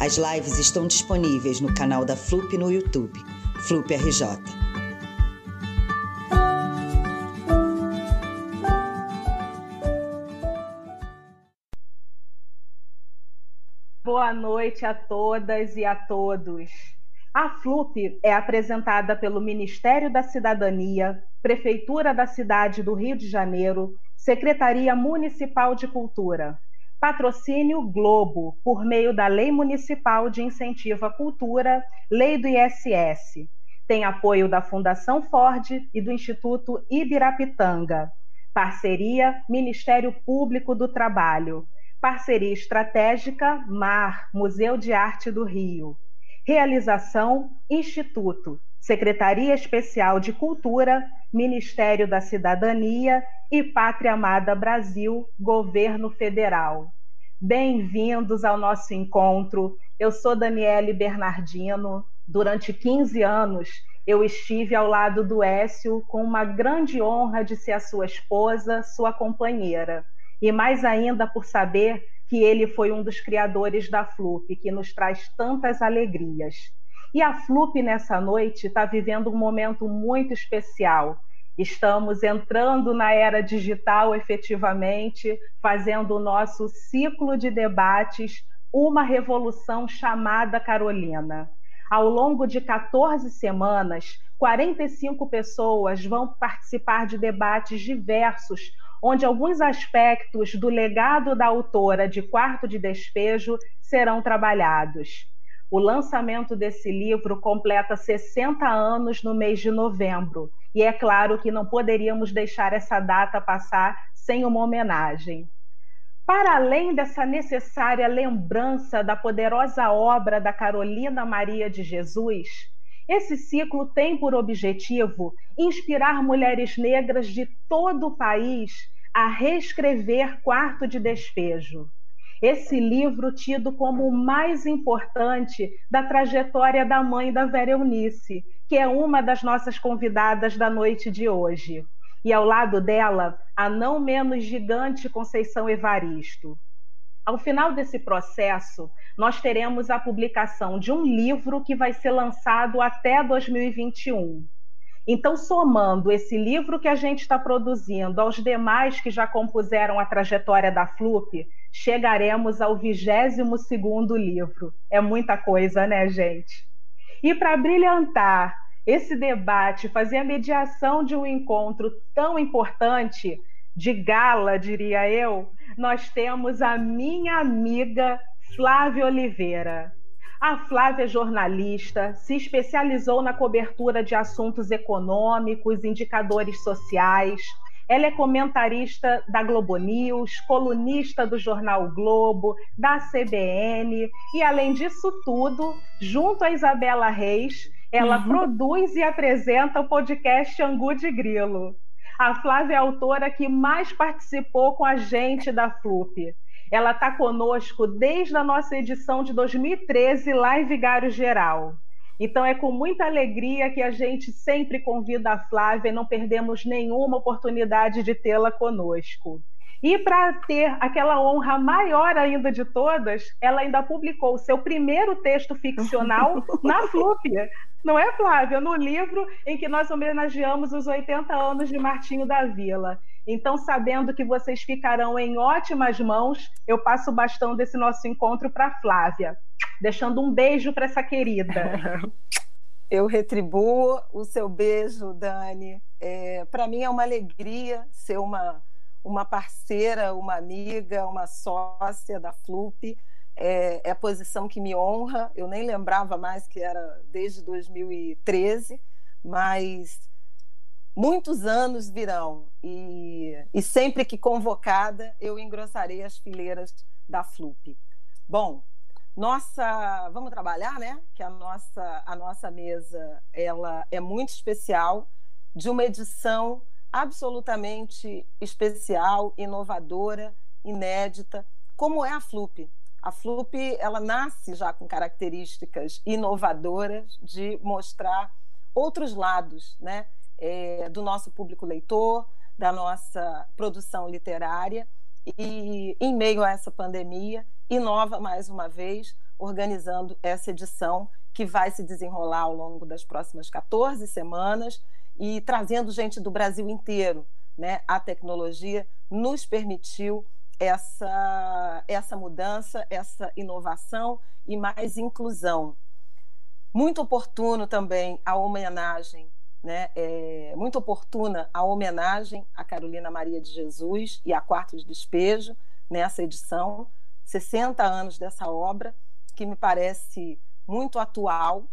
As lives estão disponíveis no canal da FLUP no YouTube, FLUP RJ. Boa noite a todas e a todos. A FLUP é apresentada pelo Ministério da Cidadania, Prefeitura da cidade do Rio de Janeiro, Secretaria Municipal de Cultura. Patrocínio Globo, por meio da Lei Municipal de Incentivo à Cultura, Lei do ISS. Tem apoio da Fundação Ford e do Instituto Ibirapitanga. Parceria Ministério Público do Trabalho. Parceria estratégica MAR, Museu de Arte do Rio. Realização Instituto, Secretaria Especial de Cultura, Ministério da Cidadania e Pátria Amada Brasil, Governo Federal. Bem-vindos ao nosso encontro. Eu sou Daniele Bernardino. Durante 15 anos, eu estive ao lado do Écio com uma grande honra de ser a sua esposa, sua companheira. E mais ainda por saber que ele foi um dos criadores da FLUP, que nos traz tantas alegrias. E a FLUP, nessa noite, está vivendo um momento muito especial Estamos entrando na era digital efetivamente, fazendo o nosso ciclo de debates, uma revolução chamada Carolina. Ao longo de 14 semanas, 45 pessoas vão participar de debates diversos, onde alguns aspectos do legado da autora de Quarto de Despejo serão trabalhados. O lançamento desse livro completa 60 anos no mês de novembro e é claro que não poderíamos deixar essa data passar sem uma homenagem. Para além dessa necessária lembrança da poderosa obra da Carolina Maria de Jesus, esse ciclo tem por objetivo inspirar mulheres negras de todo o país a reescrever Quarto de Despejo. Esse livro, tido como o mais importante da trajetória da mãe da Vera Eunice, que é uma das nossas convidadas da noite de hoje. E ao lado dela, a não menos gigante Conceição Evaristo. Ao final desse processo, nós teremos a publicação de um livro que vai ser lançado até 2021. Então, somando esse livro que a gente está produzindo aos demais que já compuseram a trajetória da FLUP, chegaremos ao 22 segundo livro. É muita coisa, né, gente? E para brilhantar esse debate, fazer a mediação de um encontro tão importante, de gala, diria eu, nós temos a minha amiga Flávia Oliveira. A Flávia é jornalista, se especializou na cobertura de assuntos econômicos, indicadores sociais. Ela é comentarista da Globo News, colunista do jornal Globo, da CBN e, além disso tudo, junto a Isabela Reis, ela uhum. produz e apresenta o podcast Angu de Grilo. A Flávia é a autora que mais participou com a gente da FLUP. Ela está conosco desde a nossa edição de 2013, lá em Vigário Geral. Então é com muita alegria que a gente sempre convida a Flávia e não perdemos nenhuma oportunidade de tê-la conosco. E para ter aquela honra maior ainda de todas, ela ainda publicou o seu primeiro texto ficcional na FLUP, não é, Flávia? No livro em que nós homenageamos os 80 anos de Martinho da Vila. Então, sabendo que vocês ficarão em ótimas mãos, eu passo o bastão desse nosso encontro para Flávia, deixando um beijo para essa querida. Eu retribuo o seu beijo, Dani. É, para mim é uma alegria ser uma, uma parceira, uma amiga, uma sócia da FLUP é, é a posição que me honra. Eu nem lembrava mais que era desde 2013, mas muitos anos virão e, e sempre que convocada eu engrossarei as fileiras da FLUP. Bom, Nossa, vamos trabalhar, né? Que a nossa a nossa mesa ela é muito especial, de uma edição absolutamente especial, inovadora, inédita, como é a Flup. A Flup ela nasce já com características inovadoras de mostrar outros lados, né? É, do nosso público leitor, da nossa produção literária e em meio a essa pandemia inova mais uma vez, organizando essa edição que vai se desenrolar ao longo das próximas 14 semanas e trazendo gente do Brasil inteiro. Né? A tecnologia nos permitiu essa, essa mudança, essa inovação e mais inclusão. Muito oportuno também a homenagem, né? É muito oportuna a homenagem a Carolina Maria de Jesus e a Quarto de Despejo nessa edição, 60 anos dessa obra, que me parece muito atual.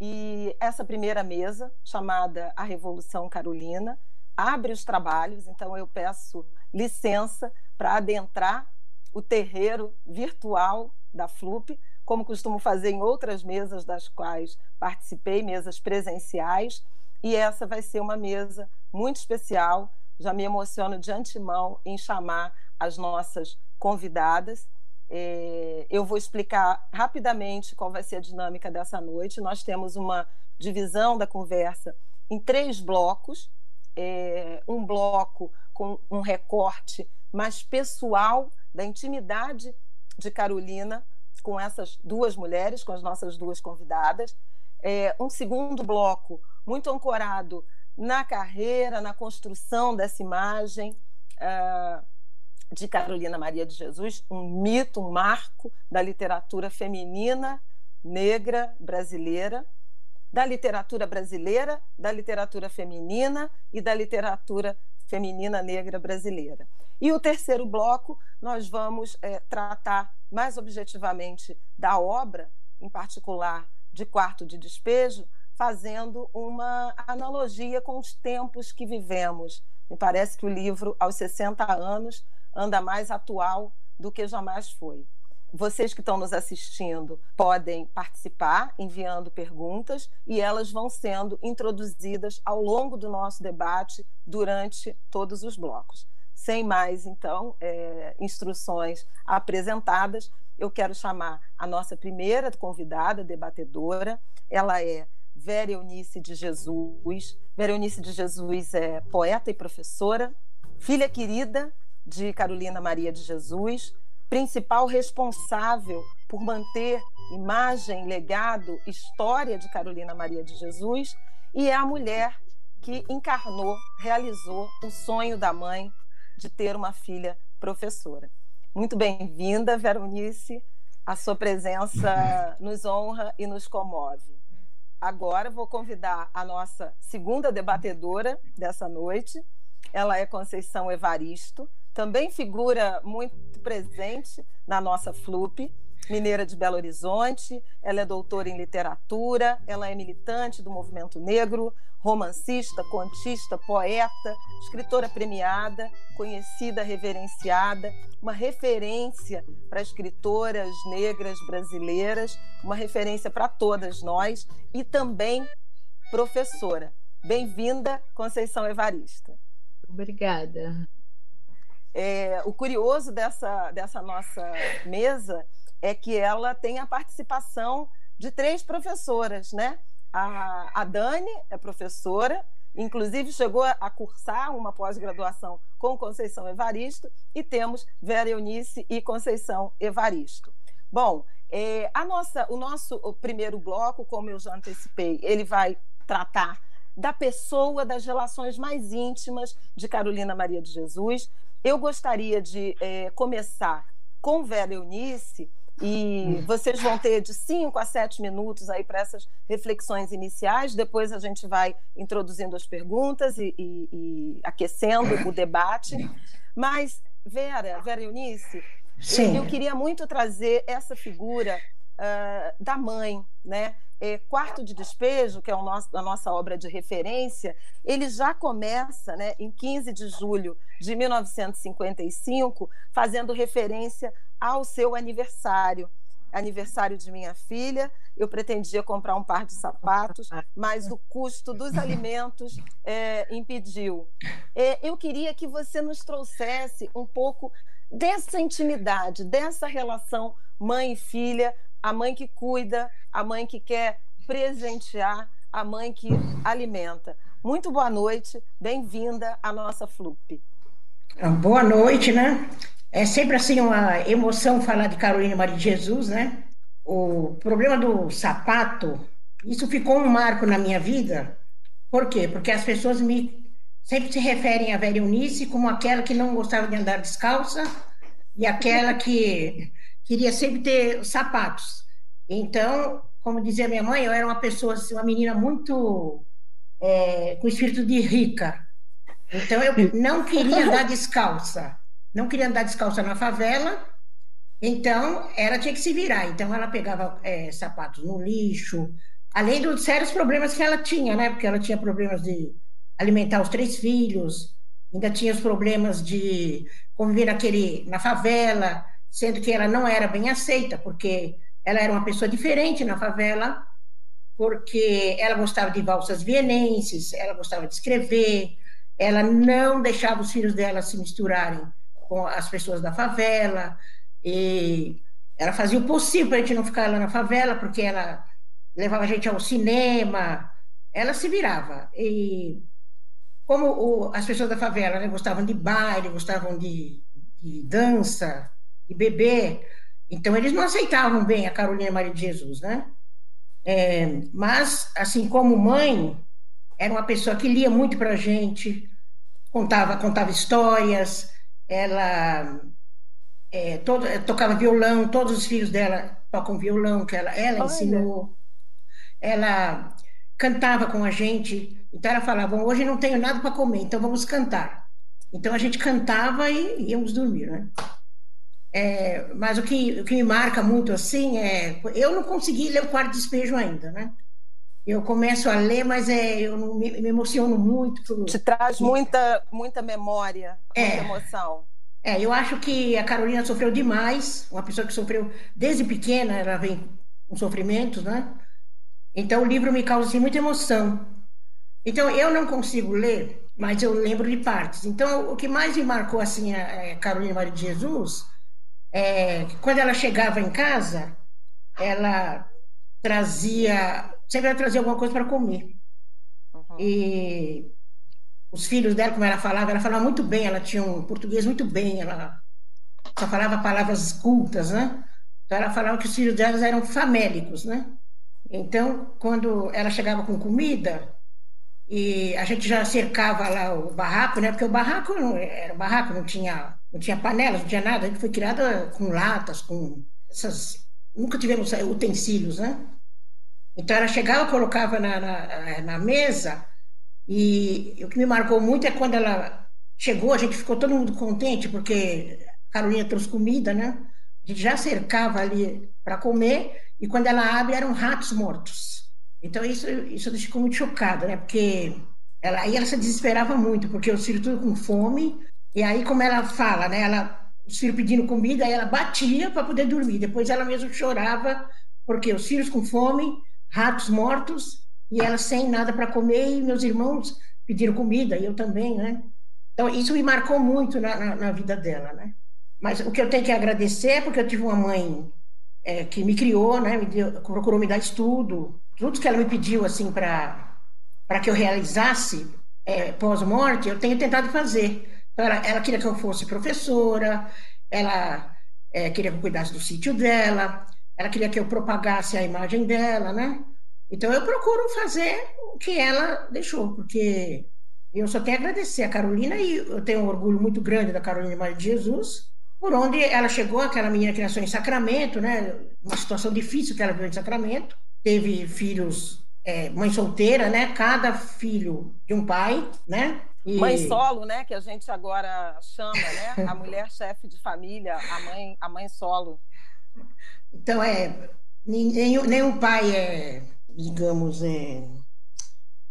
E essa primeira mesa, chamada A Revolução Carolina, abre os trabalhos, então eu peço licença para adentrar o terreiro virtual da FLUP, como costumo fazer em outras mesas das quais participei, mesas presenciais, e essa vai ser uma mesa muito especial. Já me emociono de antemão em chamar as nossas convidadas é, eu vou explicar rapidamente qual vai ser a dinâmica dessa noite. Nós temos uma divisão da conversa em três blocos. É, um bloco com um recorte mais pessoal da intimidade de Carolina com essas duas mulheres, com as nossas duas convidadas. É, um segundo bloco muito ancorado na carreira, na construção dessa imagem. Uh, de Carolina Maria de Jesus, um mito, um marco da literatura feminina negra brasileira, da literatura brasileira, da literatura feminina e da literatura feminina negra brasileira. E o terceiro bloco, nós vamos é, tratar mais objetivamente da obra, em particular de Quarto de Despejo, fazendo uma analogia com os tempos que vivemos. Me parece que o livro, aos 60 anos, anda mais atual do que jamais foi. Vocês que estão nos assistindo podem participar enviando perguntas e elas vão sendo introduzidas ao longo do nosso debate durante todos os blocos. Sem mais, então, é, instruções apresentadas, eu quero chamar a nossa primeira convidada, debatedora. Ela é Vera Eunice de Jesus. Vera Eunice de Jesus é poeta e professora, filha querida de Carolina Maria de Jesus, principal responsável por manter imagem, legado, história de Carolina Maria de Jesus, e é a mulher que encarnou, realizou o sonho da mãe de ter uma filha professora. Muito bem-vinda, Veronice. A sua presença nos honra e nos comove. Agora vou convidar a nossa segunda debatedora dessa noite. Ela é Conceição Evaristo, também figura muito presente na nossa FLUP, mineira de Belo Horizonte. Ela é doutora em literatura, ela é militante do movimento negro, romancista, contista, poeta, escritora premiada, conhecida, reverenciada, uma referência para escritoras negras brasileiras, uma referência para todas nós e também professora. Bem-vinda, Conceição Evaristo. Obrigada. É, o curioso dessa, dessa nossa mesa é que ela tem a participação de três professoras, né? A, a Dani é professora, inclusive chegou a, cursar uma pós-graduação com Conceição Evaristo, e temos Vera Eunice e Conceição Evaristo. Bom, é, a nossa, o nosso primeiro bloco, como eu já antecipei, ele vai tratar da pessoa, das relações mais íntimas de Carolina Maria de Jesus, eu gostaria de é, começar com Vera Eunice, e vocês vão ter de 5 a 7 minutos aí para essas reflexões iniciais. Depois a gente vai introduzindo as perguntas e, e, e aquecendo o debate. Mas, Vera, Vera Eunice, eu, eu, queria muito trazer essa figura uh, da mãe, né? é, Quarto de Despejo, que é nosso, a nossa obra de referência, ele já começa né, em 15 de julho de 1955, fazendo referência ao seu aniversário. aniversário de minha filha, eu pretendia comprar um par de sapatos, mas o custo dos alimentos é, impediu. É, eu queria que você nos trouxesse um pouco dessa intimidade, dessa relação mãe e filha, a mãe que cuida, a mãe que quer presentear, a mãe que alimenta. Muito boa noite, bem-vinda à nossa FLUP. Boa noite, né? É sempre assim uma emoção falar de Carolina Maria de Jesus, né? O problema do sapato, isso ficou um marco na minha vida. Por quê? Porque as pessoas me sempre se referem a Velha Eunice como aquela que não gostava de andar descalça e aquela que queria sempre ter sapatos. Então, como dizia minha mãe, eu era uma pessoa, assim, uma menina muito é, com espírito de rica. Então, eu não queria andar descalça não queria andar descalça na favela, então ela tinha que se virar. Então ela pegava é, sapatos no lixo, além dos sérios problemas que ela tinha, né? Porque ela tinha problemas de alimentar os três filhos, ainda tinha os problemas de conviver naquele, na favela, sendo que ela não era bem aceita, porque ela era uma pessoa diferente na favela, porque ela gostava de valsas vienenses, ela gostava de escrever, ela não deixava os filhos dela se misturarem com as pessoas da favela, e ela fazia o possível para a gente não ficar lá na favela, porque ela levava a gente ao cinema, ela se virava. E como o, as pessoas da favela né, gostavam de baile, gostavam de, de dança, de beber, então eles não aceitavam bem a Carolina Maria de Jesus, né? É, mas, assim como mãe, era uma pessoa que lia muito para a gente, contava, contava histórias, ela é, todo, tocava violão, todos os filhos dela tocam violão, que ela, ela ensinou. Ela cantava com a gente, então ela falava: hoje não tenho nada para comer, então vamos cantar. Então a gente cantava e íamos dormir, né? É, mas o que, o que me marca muito assim é. Eu não consegui ler o quarto despejo ainda, né? Eu começo a ler, mas é, eu não, me, me emociono muito. Te traz muita, muita memória, muita é, emoção. É, eu acho que a Carolina sofreu demais, uma pessoa que sofreu desde pequena, ela vem com sofrimentos, né? Então o livro me causa assim, muita emoção. Então eu não consigo ler, mas eu lembro de partes. Então o que mais me marcou assim a, a Carolina Maria de Jesus é que quando ela chegava em casa, ela trazia sempre ela trazia alguma coisa para comer. Uhum. E os filhos dela, como ela falava, ela falava muito bem, ela tinha um português muito bem, ela só falava palavras cultas, né? Então ela falava que os filhos delas eram famélicos, né? Então, quando ela chegava com comida, e a gente já cercava lá o barraco, né? Porque o barraco não era barraco, não tinha, não tinha panelas, não tinha nada. A gente foi criada com latas, com essas. Nunca tivemos utensílios, né? Então ela chegava, colocava na, na, na mesa, e o que me marcou muito é quando ela chegou, a gente ficou todo mundo contente, porque a Carolina trouxe comida, né? A gente já cercava ali para comer, e quando ela abre, eram ratos mortos. Então isso, isso ficou muito chocada, né? Porque ela, aí ela se desesperava muito, porque os filhos tudo com fome, e aí, como ela fala, né? Ela, os filhos pedindo comida, aí ela batia para poder dormir. Depois ela mesma chorava, porque os filhos com fome ratos mortos e ela sem nada para comer e meus irmãos pediram comida e eu também, né? Então isso me marcou muito na, na, na vida dela, né? Mas o que eu tenho que agradecer é porque eu tive uma mãe é, que me criou, né? Me deu, procurou me dar estudo, tudo que ela me pediu assim para para que eu realizasse é, pós-morte, eu tenho tentado fazer. Então, ela, ela, queria que eu fosse professora, ela é, queria que eu cuidasse do sítio dela, ela queria que eu propagasse a imagem dela, né? Então eu procuro fazer o que ela deixou, porque eu só tenho a agradecer a Carolina e eu tenho um orgulho muito grande da Carolina Maria de Jesus, por onde ela chegou, aquela menina que nasceu em Sacramento, né? Uma situação difícil que ela viu em Sacramento, teve filhos, é, mãe solteira, né? Cada filho de um pai, né? E... Mãe solo, né? Que a gente agora chama, né? A mulher chefe de família, a mãe, a mãe solo. Então, é, nenhum, nenhum pai é, digamos, é...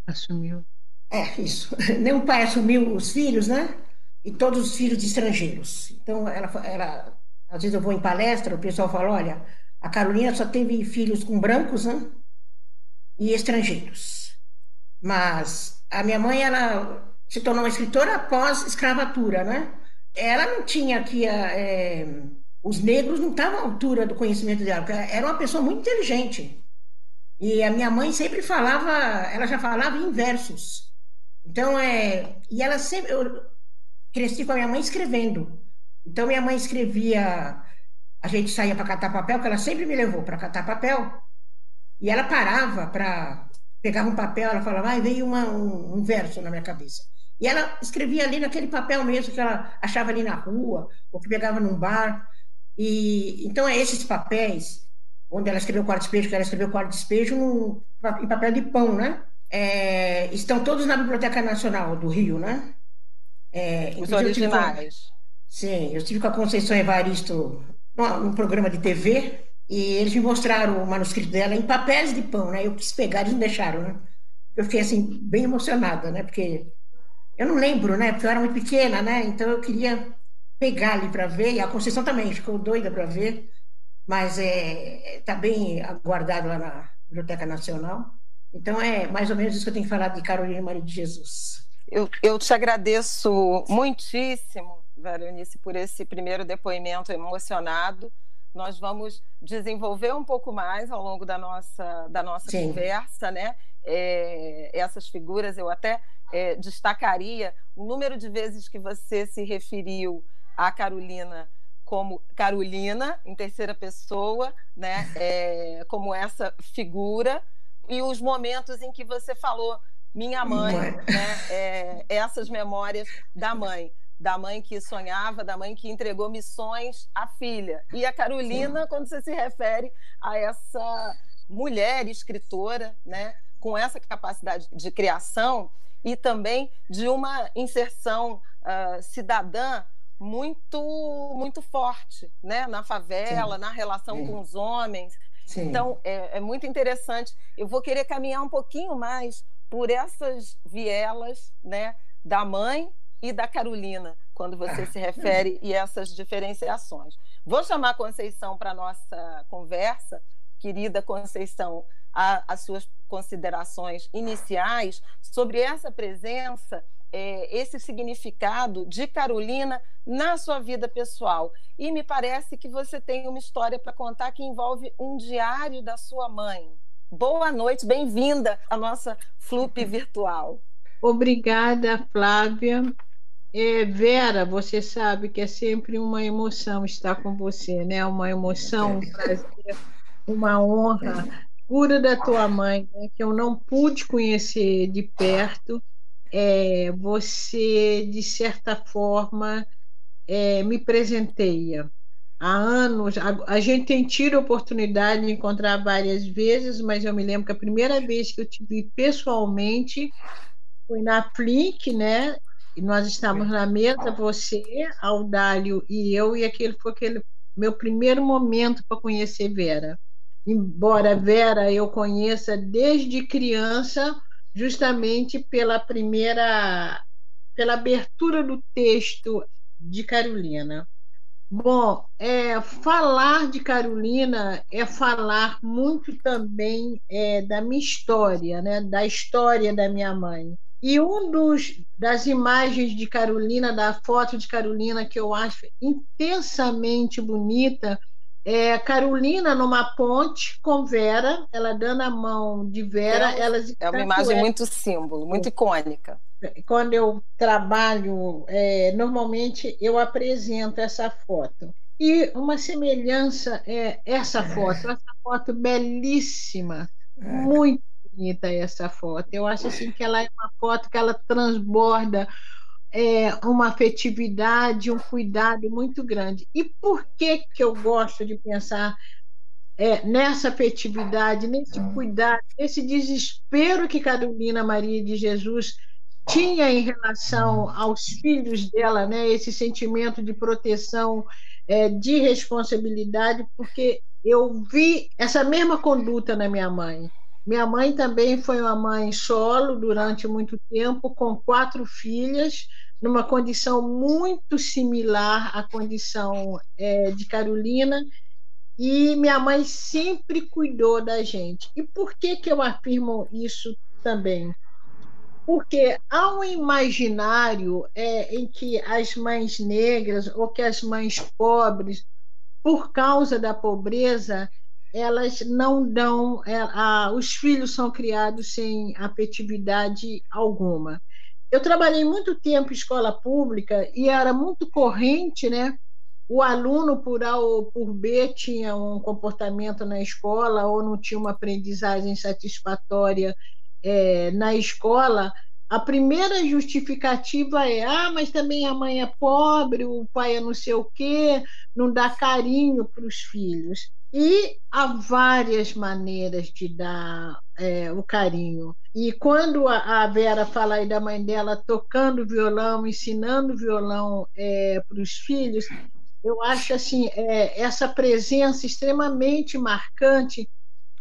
Assumiu. É, isso. Nenhum pai assumiu os filhos, né? E todos os filhos de estrangeiros. Então, ela, ela, às vezes eu vou em palestra, o pessoal fala, olha, A Carolina só teve filhos com brancos né? e estrangeiros. Mas a minha mãe, ela se tornou uma escritora após escravatura, né? Ela não tinha aqui... É, os negros não estavam à altura do conhecimento dela, porque era uma pessoa muito inteligente. E a minha mãe sempre falava, ela já falava em versos. Então, é. E ela sempre. Eu cresci com a minha mãe escrevendo. Então, minha mãe escrevia. A gente saía para catar papel, que ela sempre me levou para catar papel. E ela parava para. Pegava um papel, ela falava, vai, veio uma, um, um verso na minha cabeça. E ela escrevia ali naquele papel mesmo que ela achava ali na rua, ou que pegava num bar. E então é esses papéis onde ela escreveu quarto despejo, que ela escreveu quarto despejo no, em papel de pão, né? É, estão todos na Biblioteca Nacional do Rio, né? É, Os originais. Com, sim, eu estive com a Conceição Evaristo num programa de TV e eles me mostraram o manuscrito dela em papéis de pão, né? Eu quis pegar, eles não deixaram, né? Eu fiquei assim bem emocionada, né? Porque eu não lembro, né? Porque eu era muito pequena, né? Então eu queria pegar ali para ver. E a Conceição também ficou doida para ver mas está é, tá bem aguardado lá na Biblioteca Nacional. Então, é mais ou menos isso que eu tenho que falar de Carolina Maria de Jesus. Eu, eu te agradeço muitíssimo, Veronice, por esse primeiro depoimento emocionado. Nós vamos desenvolver um pouco mais ao longo da nossa, da nossa conversa, né? É, essas figuras, eu até é, destacaria o número de vezes que você se referiu à Carolina como Carolina, em terceira pessoa, né? É, como essa figura, e os momentos em que você falou minha mãe, né? É, essas memórias da mãe, da mãe que sonhava, da mãe que entregou missões à filha. E a Carolina, Sim. quando você se refere a essa mulher escritora, né? Com essa capacidade de criação e também de uma inserção uh, cidadã muito muito forte, né? Na favela, Sim. na relação Sim. com os homens. Sim. Então é, é, muito interessante. Eu vou querer caminhar um pouquinho mais por essas vielas, né? Da mãe e da Carolina, quando você ah. se refere e essas diferenciações. Vou chamar a Conceição para nossa conversa, querida Conceição, a, as suas considerações iniciais sobre essa presença é, esse significado de Carolina na sua vida pessoal. E me parece que você tem uma história para contar que envolve um diário da sua mãe. Boa noite, bem-vinda à nossa Flup virtual. Obrigada, Flávia. É, Vera, você sabe que é sempre uma emoção estar com você, né? Uma emoção, um prazer, uma honra. Cura da tua mãe, né? que eu não pude conhecer de perto, é, você, de certa forma, é, me presenteia. Há anos, a, a, gente tem tido a oportunidade de encontrar várias vezes, mas eu me lembro que a primeira vez que eu te vi pessoalmente foi na Flink, né? E nós estávamos na mesa, você, Audálio e eu, e aquele foi aquele meu primeiro momento para conhecer Vera. Embora Vera eu conheça desde criança, justamente pela primeira, pela abertura do texto de Carolina. Bom, é, falar de Carolina é falar muito também é, da minha história, né, da história da minha mãe. E um dos das imagens de Carolina, da foto de Carolina que eu acho intensamente bonita, é, Carolina numa ponte com Vera, ela dando a mão de Vera. É, elas é uma imagem muito símbolo, muito icônica. Quando eu trabalho, é, normalmente eu apresento essa foto. E uma semelhança é essa é. foto, essa foto belíssima, é. muito bonita essa foto. Eu acho assim que ela é uma foto que ela transborda é, uma afetividade, um cuidado muito grande. E por que, que eu gosto de pensar é, nessa afetividade, nesse cuidado, nesse desespero que Carolina Maria de Jesus tinha em relação aos filhos dela, né? esse sentimento de proteção, é, de responsabilidade, porque eu vi essa mesma conduta na minha mãe. Minha mãe também foi uma mãe solo durante muito tempo, com quatro filhas, numa condição muito similar à condição é, de Carolina, e minha mãe sempre cuidou da gente. E por que, que eu afirmo isso também? Porque há um imaginário é, em que as mães negras ou que as mães pobres, por causa da pobreza, elas não dão, é, a, os filhos são criados sem afetividade alguma. Eu trabalhei muito tempo em escola pública e era muito corrente, né? o aluno, por A ou por B, tinha um comportamento na escola ou não tinha uma aprendizagem satisfatória é, na escola, a primeira justificativa é: ah, mas também a mãe é pobre, o pai é não sei o quê, não dá carinho para os filhos. E há várias maneiras de dar é, o carinho. E quando a Vera fala aí da mãe dela tocando violão, ensinando violão é, para os filhos, eu acho assim é, essa presença extremamente marcante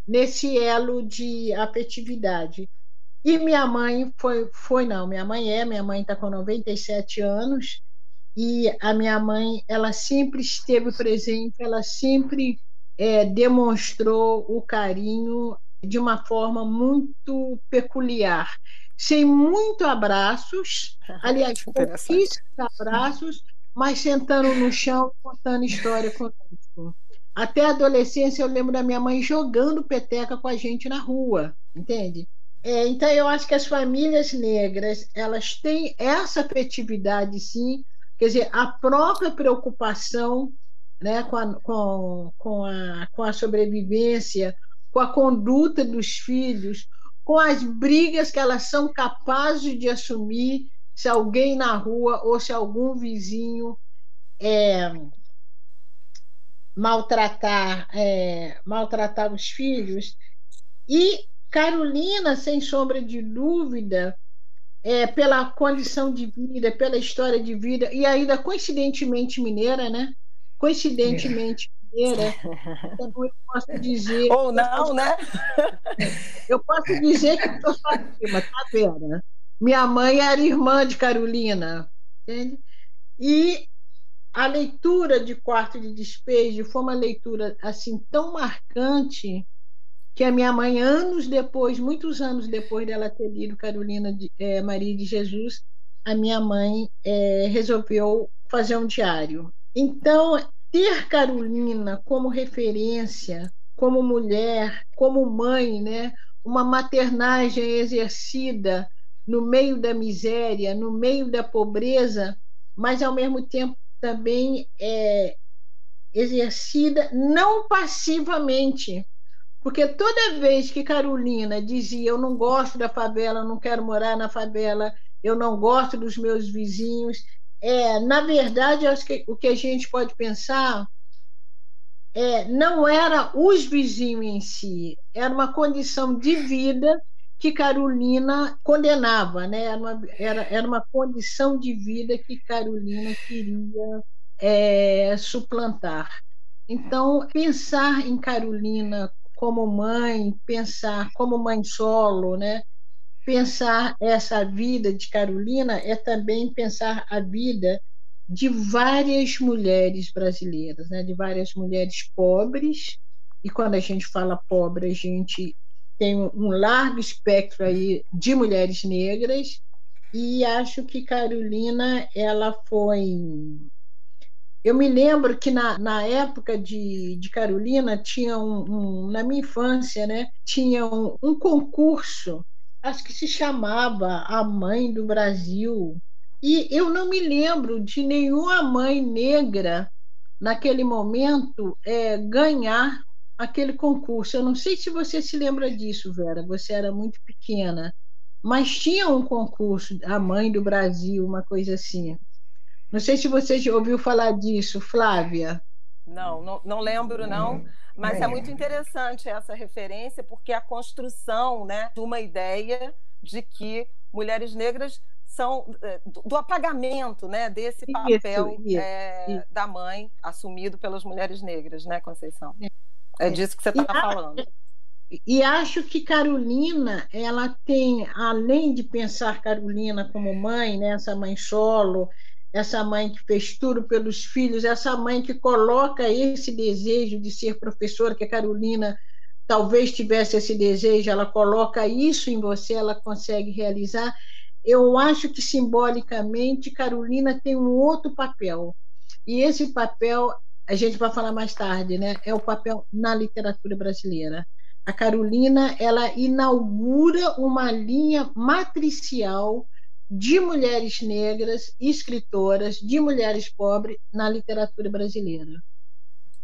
nesse elo de afetividade. E minha mãe foi, foi não, minha mãe é, minha mãe está com 97 anos, e a minha mãe, ela sempre esteve presente, ela sempre é, demonstrou o carinho de uma forma muito peculiar, sem muito abraços, aliás, pouquíssimos abraços, mas sentando no chão, contando história conosco. Até a adolescência, eu lembro da minha mãe jogando peteca com a gente na rua, entende? É, então, eu acho que as famílias negras, elas têm essa afetividade, sim, quer dizer, a própria preocupação né, com, a, com, com, a, com a sobrevivência, com a conduta dos filhos, com as brigas que elas são capazes de assumir se alguém na rua ou se algum vizinho é, maltratar, é, maltratar os filhos. E Carolina, sem sombra de dúvida, é, pela condição de vida, pela história de vida, e ainda coincidentemente mineira, né? Coincidentemente mineira, então eu posso dizer. Ou não, né? Eu posso dizer que estou acima, tá, Vera? Minha mãe era irmã de Carolina, entende? E a leitura de Quarto de Despejo foi uma leitura assim tão marcante que a minha mãe, anos depois, muitos anos depois dela ter lido Carolina de, é, Maria de Jesus, a minha mãe é, resolveu fazer um diário. Então, ter Carolina como referência, como mulher, como mãe, né? uma maternagem exercida no meio da miséria, no meio da pobreza, mas ao mesmo tempo também é exercida não passivamente. Porque toda vez que Carolina dizia eu não gosto da favela, eu não quero morar na favela, eu não gosto dos meus vizinhos, é, na verdade, acho que o que a gente pode pensar é, não era os vizinhos em si, era uma condição de vida que Carolina condenava, né? era, uma, era, era uma condição de vida que Carolina queria é, suplantar. Então, pensar em Carolina como mãe, pensar como mãe solo, né? Pensar essa vida de Carolina é também pensar a vida de várias mulheres brasileiras, né? de várias mulheres pobres. E quando a gente fala pobre, a gente tem um largo espectro aí de mulheres negras e acho que Carolina ela foi eu me lembro que na, na época de, de Carolina tinha um, um na minha infância né tinha um, um concurso acho que se chamava a mãe do Brasil e eu não me lembro de nenhuma mãe negra naquele momento é, ganhar aquele concurso. Eu não sei se você se lembra disso, Vera, você era muito pequena, mas tinha um concurso, a Mãe do Brasil, uma coisa assim. Não sei se você já ouviu falar disso, Flávia. Não, não, não lembro, não. Mas é. é muito interessante essa referência, porque a construção né, de uma ideia de que mulheres negras são é, do apagamento né, desse papel isso, isso, é, isso. da mãe assumido pelas mulheres negras, né, Conceição? É. É disso que você estava falando. E acho que Carolina, ela tem, além de pensar Carolina como mãe, né, essa mãe solo, essa mãe que fez tudo pelos filhos, essa mãe que coloca esse desejo de ser professora, que a Carolina talvez tivesse esse desejo, ela coloca isso em você, ela consegue realizar. Eu acho que simbolicamente Carolina tem um outro papel. E esse papel, a gente vai falar mais tarde, né? É o papel na literatura brasileira. A Carolina, ela inaugura uma linha matricial de mulheres negras, escritoras, de mulheres pobres na literatura brasileira.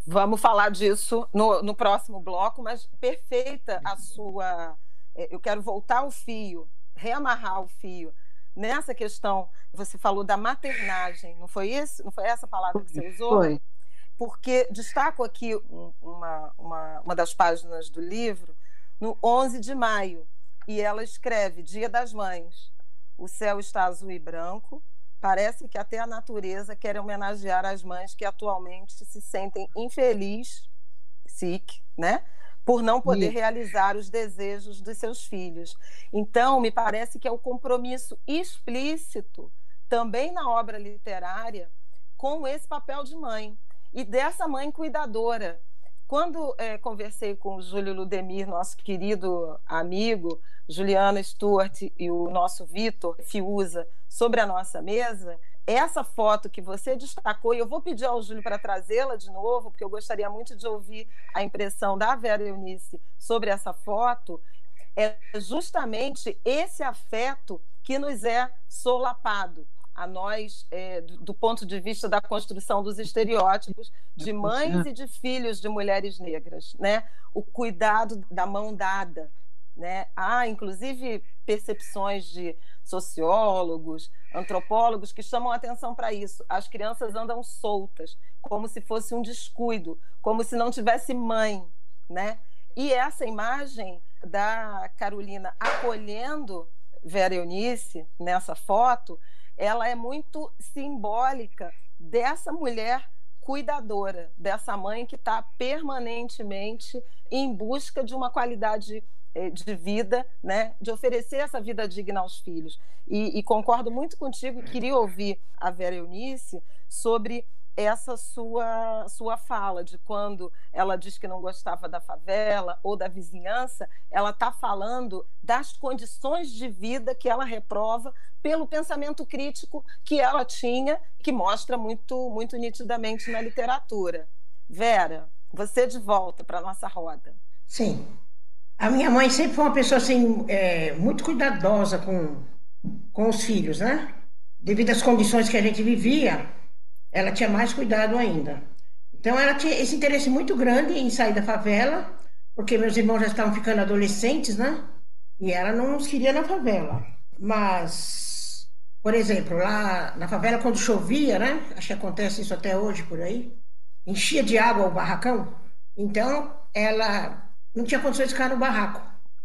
Vamos falar disso no, no próximo bloco, mas perfeita a sua. É, eu quero voltar ao fio, reamarrar o fio nessa questão. Você falou da maternagem, não foi isso? Não foi essa palavra que você usou? Foi. Porque destaco aqui uma, uma, uma das páginas do livro, no 11 de maio, e ela escreve: Dia das Mães. O céu está azul e branco, Parece que até a natureza quer homenagear as mães que atualmente se sentem infelizes, sick, né? Por não poder realizar os desejos dos seus filhos. Então, me parece que é o compromisso explícito, também na obra literária, com esse papel de mãe e dessa mãe cuidadora. Quando é, conversei com o Júlio Ludemir, nosso querido amigo, Juliana Stuart e o nosso Vitor Fiuza, sobre a nossa mesa, essa foto que você destacou, e eu vou pedir ao Júlio para trazê-la de novo, porque eu gostaria muito de ouvir a impressão da Vera Eunice sobre essa foto, é justamente esse afeto que nos é solapado a nós, é, do, do, ponto de vista da construção dos estereótipos de mães e de filhos de mulheres negras, né? O cuidado da mão dada, né? Há, inclusive, percepções de sociólogos, antropólogos que chamam atenção para isso. As crianças andam soltas, como se fosse um descuido, como se não tivesse mãe, né? E essa imagem da Carolina acolhendo Vera Eunice nessa foto, ela é muito simbólica dessa mulher cuidadora, dessa mãe que está permanentemente em busca de uma qualidade eh, de vida, né, de oferecer essa vida digna aos filhos. E, e concordo muito contigo, queria ouvir a Vera Eunice sobre essa sua sua fala de quando ela diz que não gostava da favela ou da vizinhança, ela está falando das condições de vida que ela reprova pelo pensamento crítico que ela tinha, que mostra muito muito nitidamente na literatura. Vera, você de volta para nossa roda. Sim, a minha mãe sempre foi uma pessoa assim, é, muito cuidadosa com, com os filhos, né? Devido às condições que a gente vivia, ela tinha mais cuidado ainda. Então, ela tinha esse interesse muito grande em sair da favela, porque meus irmãos já estavam ficando adolescentes, né? E ela não nos queria na favela. Mas, por exemplo, lá na favela, quando chovia, né? Acho que acontece isso até hoje por aí, enchia de água o barracão. Então, ela não tinha condições de ficar no barraco.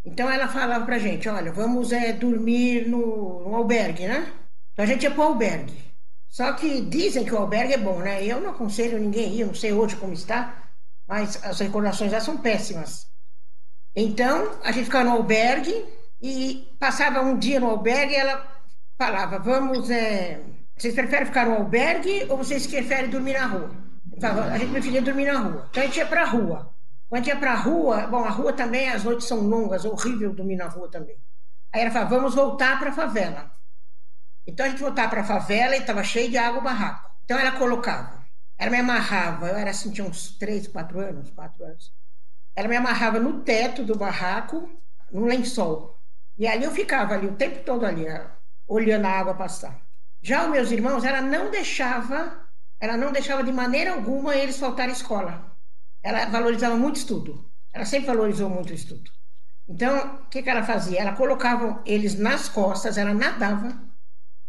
Então ela falava pra gente, olha, vamos é, dormir no, no albergue, né? Então a gente ia pro albergue. Só que dizem que o albergue é bom, né? Eu não aconselho ninguém ir, não sei hoje como está, mas as recordações já são péssimas. Então, a gente ficava no albergue e passava um dia no albergue e ela falava, vamos, é... vocês preferem ficar no albergue ou vocês preferem dormir na rua? Falava, a gente preferia dormir na rua. Então a gente ia pra rua. Quando ia para a rua, bom, a rua também, as noites são longas, horrível dormir na rua também. Aí ela falava, vamos voltar para a favela. Então a gente voltava para a favela e estava cheio de água o barraco. Então ela colocava, ela me amarrava, eu era assim, tinha uns três, quatro anos, quatro anos. Ela me amarrava no teto do barraco, num lençol. E ali eu ficava ali o tempo todo ali, olhando a água passar. Já os meus irmãos, ela não deixava, ela não deixava de maneira alguma eles faltarem escola ela valorizava muito estudo. Ela sempre valorizou muito o estudo. Então, o que, que ela fazia? Ela colocava eles nas costas, ela nadava,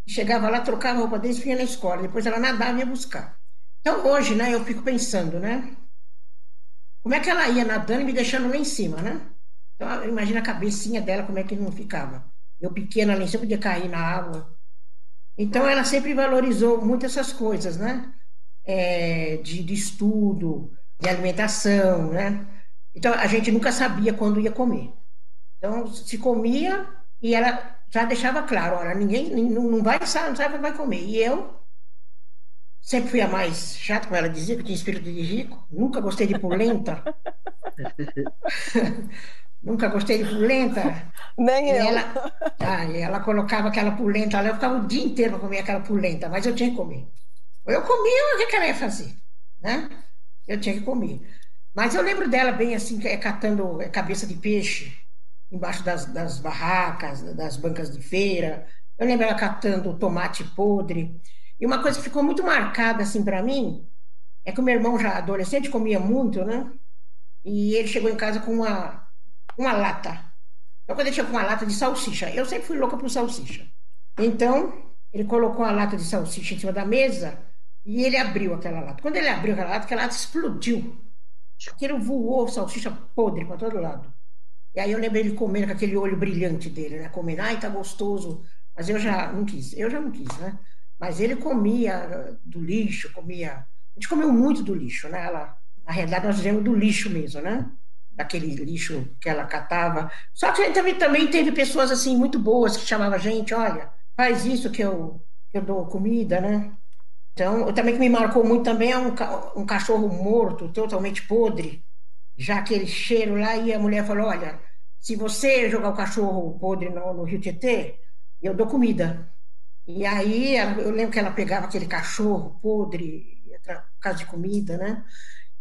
chegava lá, trocava a roupa deles, vinha na escola, depois ela nadava e ia buscar. Então, hoje, né, eu fico pensando, né? Como é que ela ia nadando e me deixando lá em cima, né? Então, imagina a cabecinha dela, como é que não ficava. Eu pequena ali, sempre podia cair na água. Então, ela sempre valorizou muito essas coisas, né? É, de, de estudo, de alimentação, né? Então a gente nunca sabia quando ia comer. Então se comia e ela já deixava claro, olha, ninguém não vai não sabe, vai comer. E eu sempre fui a mais chata, como ela dizia, que tinha espírito de rico. Nunca gostei de polenta. Nunca gostei de polenta. Nem e eu. Ela, ah, e ela colocava aquela polenta lá, eu ficava o dia inteiro para comer aquela polenta, mas eu tinha que comer. Eu comia, o que, que ela ia fazer? Né? Eu tinha que comer. Mas eu lembro dela bem assim, é, catando é, cabeça de peixe embaixo das, das barracas, das bancas de feira. Eu lembro ela catando tomate podre. E uma coisa que ficou muito marcada assim para mim é que o meu irmão já adolescente comia muito, né? E ele chegou em casa com uma uma lata. Então quando ele chegou com uma lata de salsicha, eu sempre fui louca por salsicha. Então ele colocou a lata de salsicha em cima da mesa e ele abriu aquela lata. Quando ele abriu aquela lata, aquela lata explodiu. Aquilo voou salsicha podre para todo lado. E aí eu lembro ele comendo com aquele olho brilhante dele, né? Comendo, ai, tá gostoso. Mas eu já não quis, eu já não quis, né? Mas ele comia do lixo, comia. A gente comeu muito do lixo, né? Ela, na realidade, nós dizemos do lixo mesmo, né? Daquele lixo que ela catava. Só que também, também teve pessoas assim muito boas que chamavam a gente, olha, faz isso que eu, que eu dou comida, né? Então, também que me marcou muito também é um, um cachorro morto, totalmente podre, já aquele cheiro lá, e a mulher falou: Olha, se você jogar o cachorro podre no, no Rio Tietê, eu dou comida. E aí eu lembro que ela pegava aquele cachorro podre, por causa de comida, né?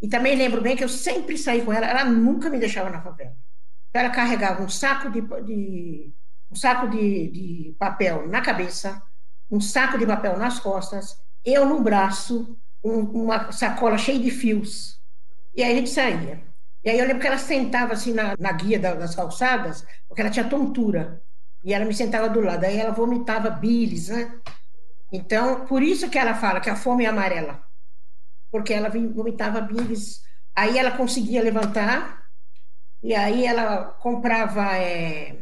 E também lembro bem que eu sempre saí com ela, ela nunca me deixava na favela. Então, ela carregava um saco de, de um saco de, de papel na cabeça, um saco de papel nas costas eu no braço, um, uma sacola cheia de fios. E aí a gente saía. E aí eu lembro que ela sentava assim na, na guia das calçadas, porque ela tinha tontura. E ela me sentava do lado. Aí ela vomitava bilis, né? Então, por isso que ela fala que a fome é amarela. Porque ela vomitava bilis. Aí ela conseguia levantar, e aí ela comprava é,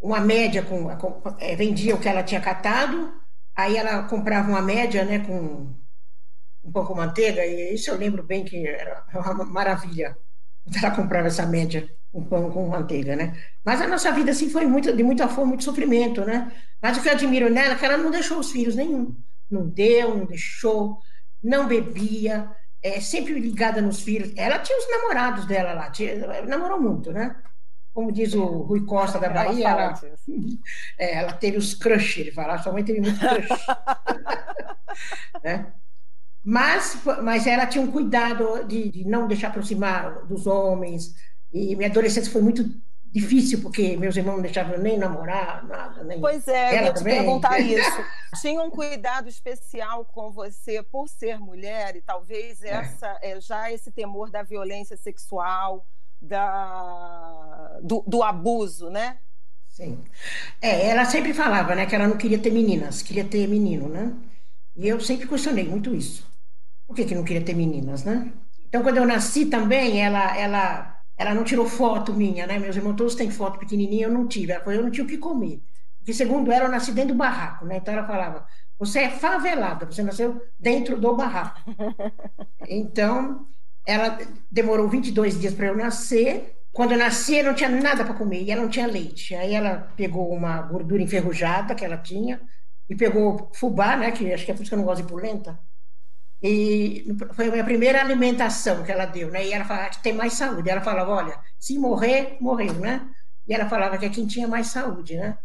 uma média, com, é, vendia o que ela tinha catado, Aí ela comprava uma média, né, com um pão com manteiga, e isso eu lembro bem que era uma maravilha. Ela comprava essa média, um pão com manteiga, né? Mas a nossa vida, assim, foi muito, de muita fome, muito sofrimento, né? Mas o que eu admiro nela é que ela não deixou os filhos nenhum. Não deu, não deixou, não bebia, é, sempre ligada nos filhos. Ela tinha os namorados dela lá, tinha, namorou muito, né? como diz o Rui Costa da Bahia, ela, é, ela teve os crush, ele fala, sua mãe teve muito crush. né? Mas, mas ela tinha um cuidado de, de, não deixar aproximar dos homens, e minha adolescência foi muito difícil, porque meus irmãos não deixavam nem namorar, nada. Nem pois é, eu ia te perguntar isso. Tinha um cuidado especial com você por ser mulher, e talvez é. essa é. já esse temor da violência sexual, da, do, do abuso, né? Sim. É, ela sempre falava, né, que ela não queria ter meninas, queria ter menino, né? E eu sempre questionei muito isso. Por que, que não queria ter meninas, né? Então, quando eu nasci também, ela, ela, ela não tirou foto minha, né? Meus irmãos todos têm foto pequenininha, eu não tive. Ela falou, eu não tinha o que comer. Porque, segundo ela, eu nasci dentro do barraco, né? Então, ela falava, você é favelada, você nasceu dentro do barraco. Então, ela demorou 22 dias para eu nascer. Quando eu nasci, eu não tinha nada para comer e ela não tinha leite. Aí ela pegou uma gordura enferrujada que ela tinha e pegou fubá, né? Que acho que é por isso que eu não gosto de polenta. E foi a minha primeira alimentação que ela deu, né? E ela falava que tem mais saúde. Ela falava, olha, se morrer, morreu, né? E ela falava que é quem tinha mais saúde, né?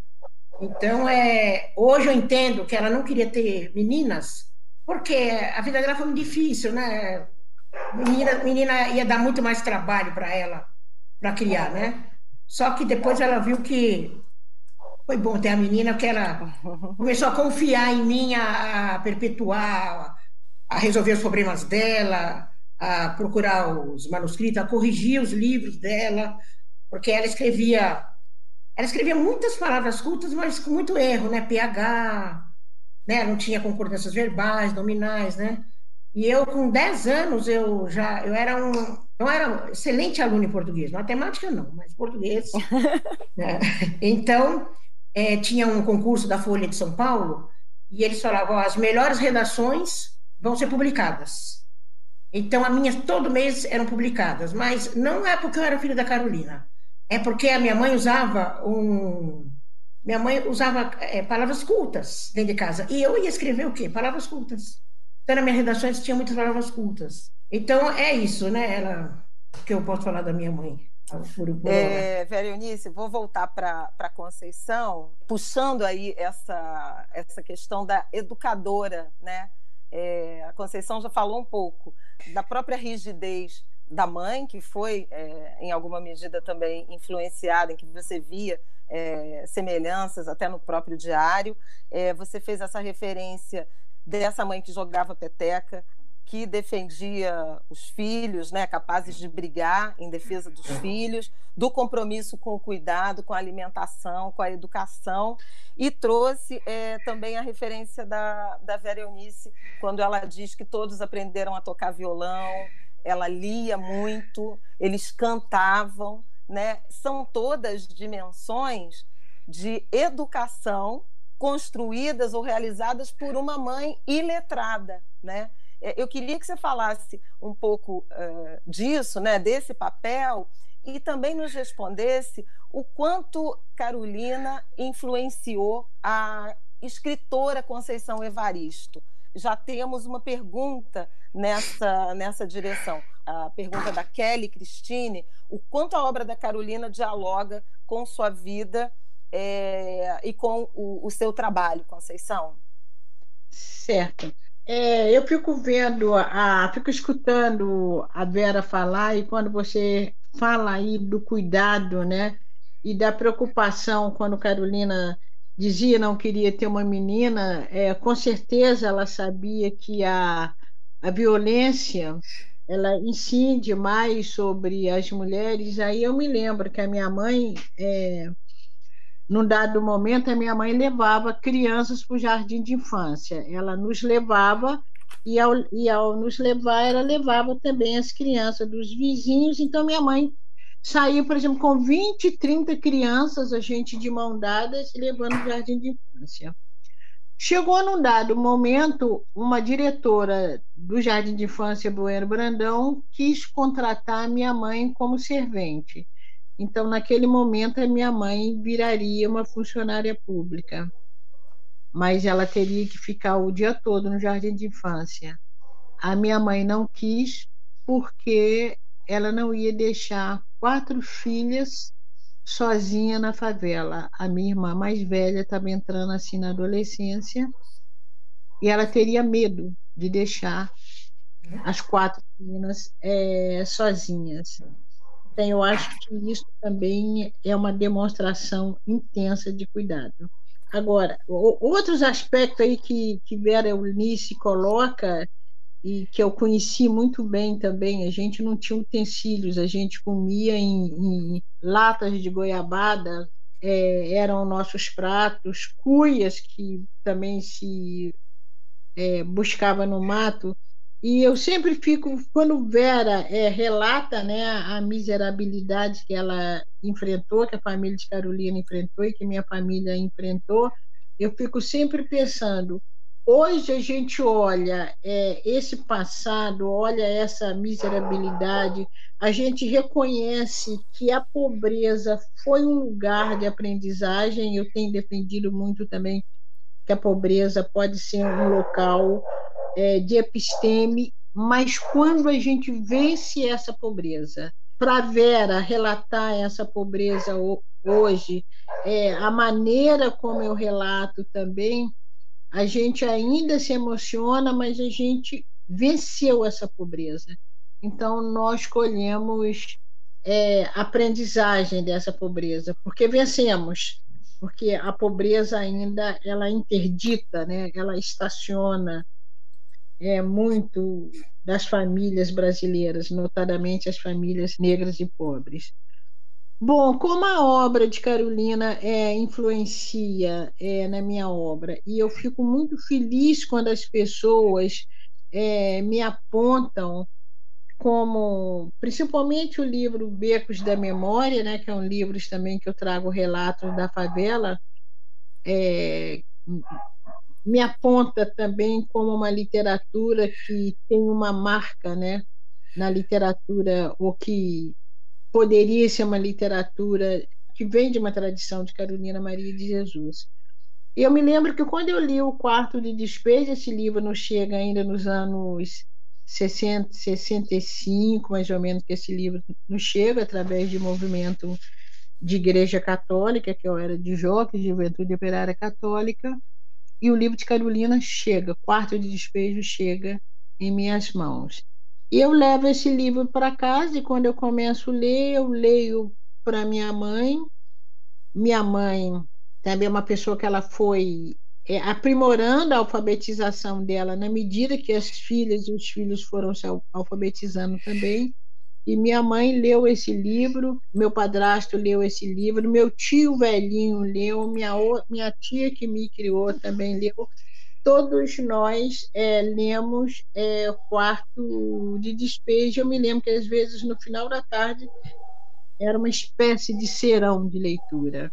Então, é, hoje eu entendo que ela não queria ter meninas, porque a vida dela foi muito difícil, né? menina, menina ia dar muito mais trabalho para ela, para criar, né? Só que depois ela viu que foi bom ter a menina, que ela começou a confiar em mim, a, a perpetuar, a resolver os problemas dela, a procurar os manuscritos, a corrigir os livros dela, porque ela escrevia, ela escrevia muitas palavras cultas, mas com muito erro, né? PH, né? Não tinha concordâncias verbais, nominais, né? E eu, com 10 anos, eu já eu era um. Não era um excelente aluno em português, matemática não, mas português. né? Então, é, tinha um concurso da Folha de São Paulo e eles falavam: as melhores redações vão ser publicadas. Então, as minhas todo mês eram publicadas, mas não é porque eu era filho da Carolina, é porque a minha mãe usava um. Minha mãe usava é, palavras cultas dentro de casa. E eu ia escrever o quê? Palavras cultas. Então, nas minhas redações tinha muitas palavras cultas. Então, é isso, né? Ela, que eu posso falar da minha mãe. Por, por é, Vera Eunice, vou voltar para a Conceição, puxando aí essa, essa questão da educadora, né? É, a Conceição já falou um pouco da própria rigidez da mãe, que foi, é, em alguma medida, também influenciada, em que você via é, semelhanças até no próprio diário. É, você fez essa referência dessa mãe que jogava peteca, que defendia os filhos, né, capazes de brigar em defesa dos filhos, do compromisso com o cuidado, com a alimentação, com a educação, e trouxe é, também a referência da, da Vera Eunice, quando ela diz que todos aprenderam a tocar violão, ela lia muito, eles cantavam, né? São todas dimensões de educação construídas ou realizadas por uma mãe iletrada, né? É, eu queria que você falasse um pouco uh, disso, né, desse papel, e também nos respondesse o quanto Carolina influenciou a escritora Conceição Evaristo. Já temos uma pergunta nessa, nessa direção. A pergunta da Kelly Cristine: o quanto a obra da Carolina dialoga com sua vida é, e com o, o seu trabalho, Conceição? Certo. É, eu fico vendo, a, fico escutando a Vera falar, e quando você fala aí do cuidado, né? E da preocupação, quando Carolina dizia não queria ter uma menina, é, com certeza ela sabia que a, a violência ela incide mais sobre as mulheres. Aí eu me lembro que a minha mãe, é, num dado momento, a minha mãe levava crianças para o jardim de infância. Ela nos levava e ao, e ao nos levar, ela levava também as crianças dos vizinhos. Então, minha mãe saía, por exemplo, com 20, 30 crianças, a gente de mão dadas, levando o jardim de infância. Chegou num dado momento, uma diretora do Jardim de Infância Bueno Brandão quis contratar minha mãe como servente. Então, naquele momento, a minha mãe viraria uma funcionária pública, mas ela teria que ficar o dia todo no jardim de infância. A minha mãe não quis, porque ela não ia deixar quatro filhas sozinha na favela. A minha irmã mais velha estava entrando assim na adolescência e ela teria medo de deixar as quatro meninas é, sozinhas. Então, eu acho que isso também é uma demonstração intensa de cuidado. Agora, outros aspectos aí que, que Vera Eunice coloca e que eu conheci muito bem também, a gente não tinha utensílios, a gente comia em, em latas de goiabada, é, eram nossos pratos, cuias que também se é, buscava no mato, e eu sempre fico, quando Vera é, relata né, a miserabilidade que ela enfrentou, que a família de Carolina enfrentou e que minha família enfrentou, eu fico sempre pensando. Hoje a gente olha é, esse passado, olha essa miserabilidade, a gente reconhece que a pobreza foi um lugar de aprendizagem. Eu tenho defendido muito também que a pobreza pode ser um local é, de episteme, mas quando a gente vence essa pobreza, para Vera relatar essa pobreza hoje, é, a maneira como eu relato também, a gente ainda se emociona, mas a gente venceu essa pobreza. Então, nós colhemos é, aprendizagem dessa pobreza, porque vencemos, porque a pobreza ainda ela interdita, né? ela estaciona, é, muito das famílias brasileiras, notadamente as famílias negras e pobres. Bom, como a obra de Carolina é, influencia é, na minha obra, e eu fico muito feliz quando as pessoas é, me apontam como, principalmente o livro Becos da Memória, né, que é um livro também que eu trago relatos da favela, é, me aponta também como uma literatura que tem uma marca né, na literatura, ou que poderia ser uma literatura que vem de uma tradição de Carolina Maria de Jesus. Eu me lembro que quando eu li o Quarto de Despejo, esse livro não chega ainda nos anos 60, 65, mais ou menos, que esse livro nos chega através de movimento de Igreja Católica, que eu era de Joque, de Juventude Operária Católica, e o livro de Carolina chega, Quarto de Despejo chega em minhas mãos. E eu levo esse livro para casa e quando eu começo a ler, eu leio para minha mãe. Minha mãe também é uma pessoa que ela foi é, aprimorando a alfabetização dela na medida que as filhas e os filhos foram se alfabetizando também. E minha mãe leu esse livro, meu padrasto leu esse livro, meu tio velhinho leu, minha, minha tia que me criou também leu. Todos nós é, lemos é, Quarto de Despejo. Eu me lembro que, às vezes, no final da tarde, era uma espécie de serão de leitura.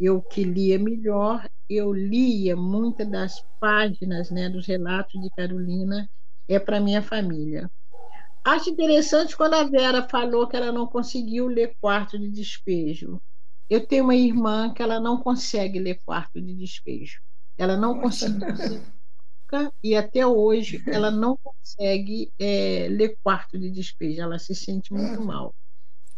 Eu que lia melhor, eu lia muitas das páginas né, dos relatos de Carolina é para minha família. Acho interessante quando a Vera falou que ela não conseguiu ler quarto de despejo. Eu tenho uma irmã que ela não consegue ler quarto de despejo. Ela não conseguiu e até hoje ela não consegue é, ler quarto de despejo. Ela se sente muito mal.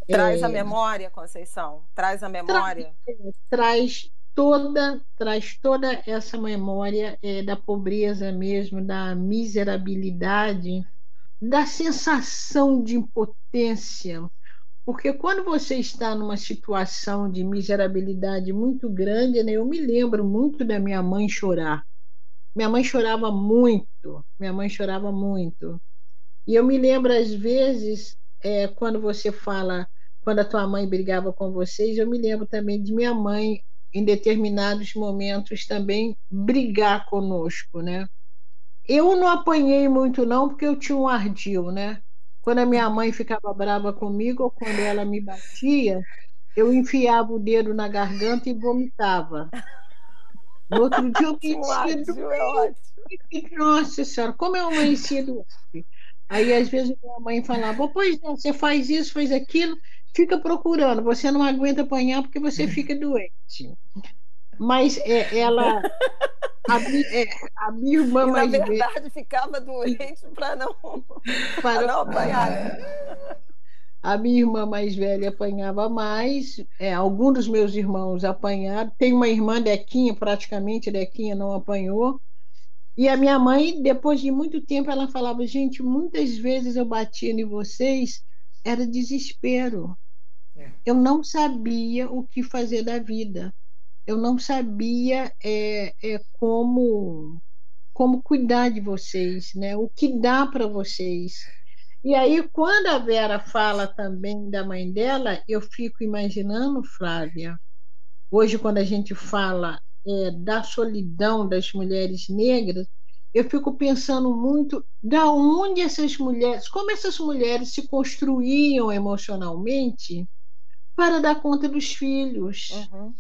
Traz é, a memória, Conceição. Traz a memória. Traz, é, traz toda, traz toda essa memória é, da pobreza mesmo, da miserabilidade da sensação de impotência, porque quando você está numa situação de miserabilidade muito grande, né, eu me lembro muito da minha mãe chorar. Minha mãe chorava muito, minha mãe chorava muito. E eu me lembro, às vezes, é, quando você fala, quando a tua mãe brigava com vocês, eu me lembro também de minha mãe, em determinados momentos, também brigar conosco, né? Eu não apanhei muito, não, porque eu tinha um ardil, né? Quando a minha mãe ficava brava comigo ou quando ela me batia, eu enfiava o dedo na garganta e vomitava. No outro dia eu amanhecia doente. Nossa senhora, como eu amanhecia doente. Aí, às vezes, minha mãe falava: Pois não, você faz isso, faz aquilo, fica procurando. Você não aguenta apanhar porque você fica doente. Mas é, ela. A, é, a minha irmã e, mais Na verdade, velha, ficava doente para não, para não apanhar. A minha irmã mais velha apanhava mais, é, alguns dos meus irmãos apanharam. Tem uma irmã, Dequinha, praticamente Dequinha não apanhou. E a minha mãe, depois de muito tempo, ela falava: gente, muitas vezes eu batia em vocês, era desespero. É. Eu não sabia o que fazer da vida eu não sabia é, é, como como cuidar de vocês, né? O que dá para vocês. E aí, quando a Vera fala também da mãe dela, eu fico imaginando, Flávia, hoje, quando a gente fala é, da solidão das mulheres negras, eu fico pensando muito da onde essas mulheres, como essas mulheres se construíam emocionalmente para dar conta dos filhos. Uhum.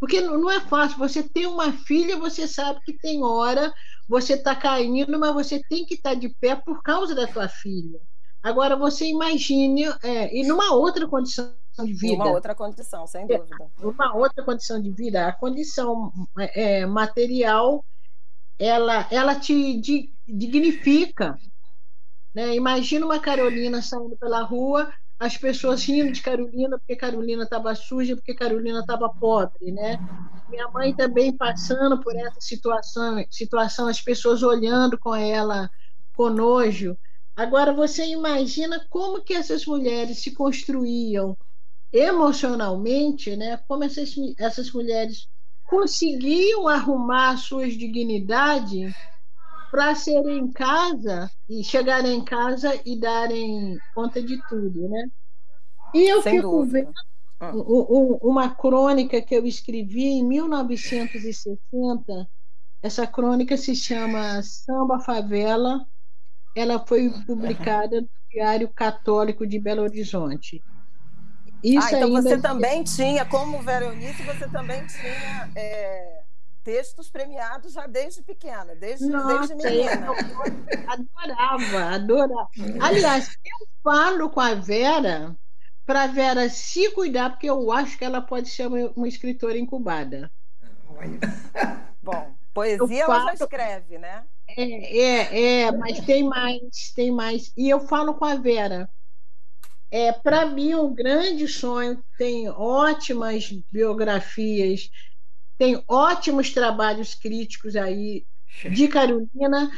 Porque não é fácil. Você ter uma filha, você sabe que tem hora, você está caindo, mas você tem que estar tá de pé por causa da tua filha. Agora, você imagine, é, e numa outra condição de vida. Uma outra condição, sem é, dúvida. Uma outra condição de vida. A condição é, material, ela, ela te dignifica. Né? Imagina uma Carolina saindo pela rua, as pessoas rindo de Carolina porque Carolina estava suja, porque Carolina estava pobre, né? Minha mãe também passando por essa situação, situação, as pessoas olhando com ela com nojo. Agora você imagina como que essas mulheres se construíam emocionalmente, né? Como essas, essas mulheres conseguiam arrumar suas dignidades para serem em casa e chegarem em casa e darem conta de tudo, né? E eu Sem fico dúvida. vendo ah. uma crônica que eu escrevi em 1960. Essa crônica se chama Samba Favela. Ela foi publicada no Diário Católico de Belo Horizonte. Isso ah, então você também tinha, como Veronice, você também tinha é textos premiados já desde pequena, desde, Nossa, desde menina. Adorava, adorava. Aliás, eu falo com a Vera para a Vera se cuidar, porque eu acho que ela pode ser uma, escritora incubada. Bom, poesia ela já escreve, né? É, é, é, mas tem mais, tem mais. E eu falo com a Vera. É, para mim, um grande sonho, tem ótimas biografias, tem ótimos trabalhos críticos aí de Carolina,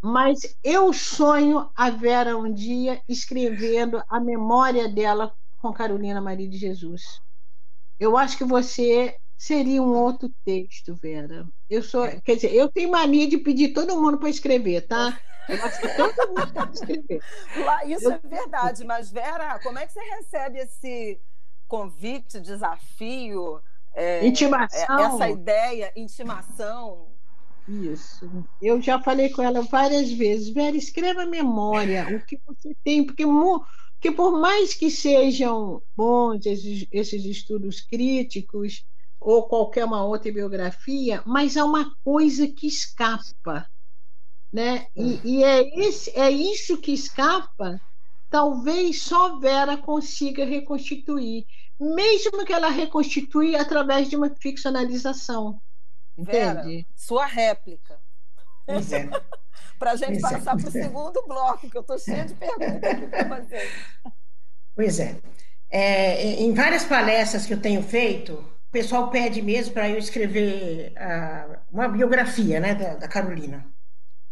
mas eu sonho a Vera um dia escrevendo a memória dela com Carolina Maria de Jesus. Eu acho que você seria um outro texto, Vera. Eu sou, é. quer dizer, eu tenho mania de pedir todo mundo para escrever, tá? Eu acho que todo mundo pode escrever. Isso eu... é verdade, mas Vera, como é que você recebe esse convite, desafio? É, intimação. Essa ideia, intimação. Isso. Eu já falei com ela várias vezes, Vera, escreva a memória, o que você tem, porque, porque por mais que sejam bons esses, esses estudos críticos, ou qualquer uma outra biografia, mas há uma coisa que escapa, né? E, e, é, esse, é isso que escapa, talvez só Vera consiga reconstituir, mesmo que ela reconstitui através de uma ficcionalização. Vera, entende? sua réplica. Pois é. para a gente pois é. passar é. para o segundo bloco, que eu estou cheia de perguntas aqui para fazer. Pois é. é. Em várias palestras que eu tenho feito, o pessoal pede mesmo para eu escrever uh, uma biografia né, da, da, Carolina.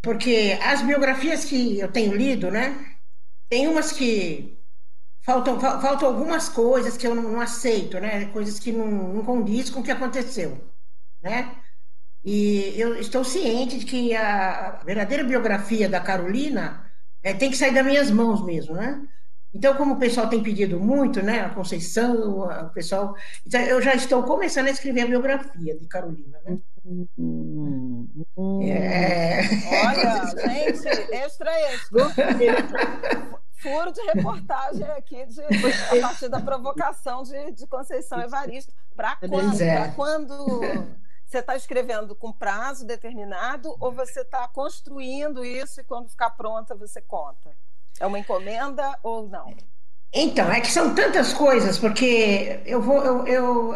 Porque as biografias que eu tenho lido, né, tem umas que faltam, faltam algumas coisas que eu não, não aceito, né, coisas que não, não condiz com o que aconteceu. Né? E eu estou ciente de que a verdadeira biografia da Carolina é, tem que sair das minhas mãos mesmo, né? Então, como o pessoal tem pedido muito, né, a Conceição, o pessoal, então eu já estou começando a escrever a biografia de Carolina, né? É... Olha, gente, extra extra. Furo de reportagem aqui de, a partir da provocação de, de Conceição Evaristo. Para quando? É. quando você está escrevendo com prazo determinado ou você está construindo isso e quando ficar pronta você conta? É uma encomenda ou não? Então, é que são tantas coisas, porque eu vou. Eu, eu,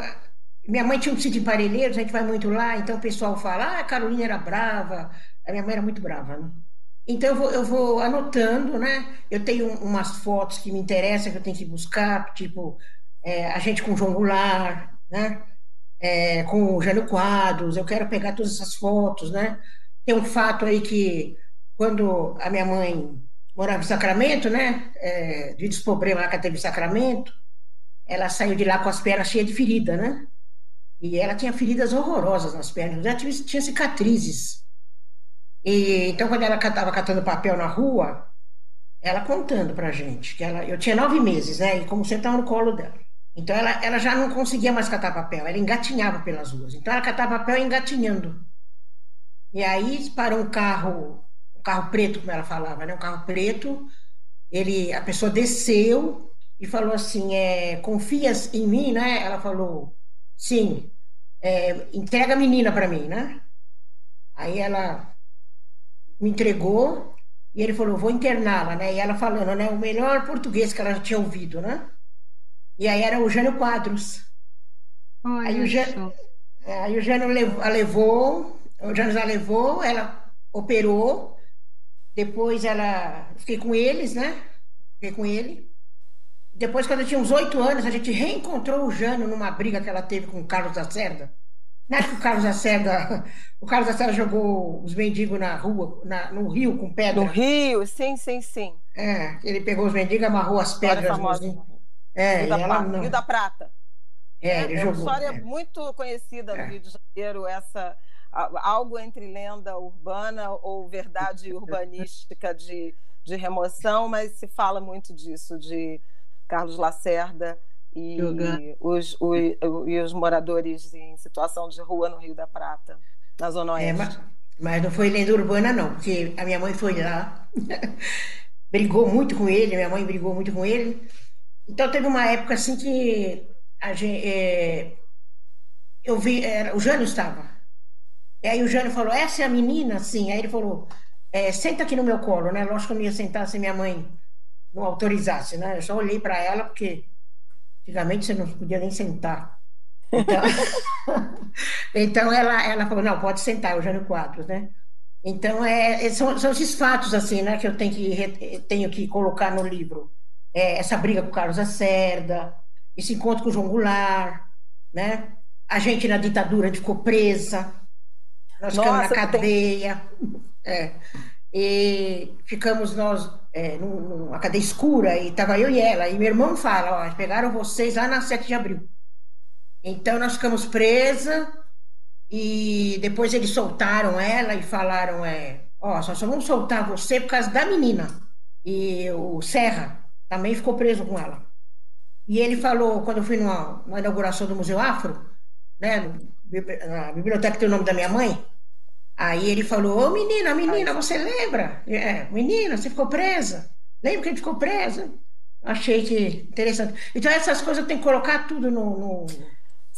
minha mãe tinha um sítio em Parelheiros, a gente vai muito lá, então o pessoal fala, ah, a Carolina era brava, a minha mãe era muito brava, né? Então eu vou, eu vou anotando, né? Eu tenho umas fotos que me interessam, que eu tenho que buscar, tipo, é, a gente com João Goulart, né? É, com o Jânio Quadros, eu quero pegar todas essas fotos, né? Tem um fato aí que quando a minha mãe morava em Sacramento, né? É, de desproblema lá que ela teve em Sacramento, ela saiu de lá com as pernas cheias de ferida, né? E ela tinha feridas horrorosas nas pernas, já tinha, tinha cicatrizes. E, então, quando ela estava catando papel na rua, ela contando pra gente, que ela, eu tinha nove meses, né? E como você estava no colo dela. Então, ela, ela já não conseguia mais catar papel, ela engatinhava pelas ruas. Então, ela catava papel engatinhando. E aí parou um carro carro preto, como ela falava, né? Um carro preto. Ele, a pessoa desceu e falou assim: é, confias em mim, né? Ela falou: sim. É, entrega a menina para mim, né? Aí ela me entregou e ele falou: vou interná-la, né? E ela falando, né? O melhor português que ela tinha ouvido, né? E aí era o Jânio Quadros. aí, o Jânio, é, aí o Jânio a levou, o Jânio a levou, ela operou depois ela. Fiquei com eles, né? Fiquei com ele. Depois, quando eu tinha uns oito anos, a gente reencontrou o Jânio numa briga que ela teve com o Carlos Lacerda. Na época o Carlos Lacerda, o Carlos Lacerda jogou os mendigos na rua, na, no rio com pedra. No rio, sim, sim, sim. É, ele pegou os mendigos, amarrou as pedras. Famosa. É, Rio, da ela não... Rio da Prata. É, é, é uma história é. muito conhecida no é. Rio de Janeiro, essa algo entre lenda urbana ou verdade urbanística de, de remoção, mas se fala muito disso, de Carlos Lacerda e os, os, e os moradores em situação de rua no Rio da Prata, na Zona Oeste. É, mas, mas não foi lenda urbana, não, porque a minha mãe foi lá, brigou muito com ele, minha mãe brigou muito com ele. Então teve uma época assim que a gente, é, eu vi, era, o Jânio estava, e aí o Jânio falou, essa é a menina? Sim. Aí ele falou, é, senta aqui no meu colo, né? Lógico que eu não ia sentar se minha mãe não autorizasse, né? Eu só olhei para ela, porque antigamente você não podia nem sentar. Então, então ela, ela falou, não, pode sentar, o Jânio Quadros, né? Então, é, é, são, são esses fatos, assim, né, que eu tenho que, tenho que colocar no livro. É, essa briga com o Carlos Acerda, esse encontro com o João Goulart, né? A gente na ditadura ficou presa, nós Nossa, ficamos na cadeia, tem... é, e ficamos nós é, numa cadeia escura, e estava eu e ela, e meu irmão fala, ó, pegaram vocês lá na 7 de abril. Então, nós ficamos presas, e depois eles soltaram ela e falaram, é, ó, só, só vamos soltar você por causa da menina. E o Serra também ficou preso com ela. E ele falou, quando eu fui numa, numa inauguração do Museu Afro, né, na biblioteca tem o nome da minha mãe, aí ele falou, ô menina, menina, você lembra? É, menina, você ficou presa? Lembra que gente ficou presa? Achei que interessante. Então essas coisas eu tenho que colocar tudo no, no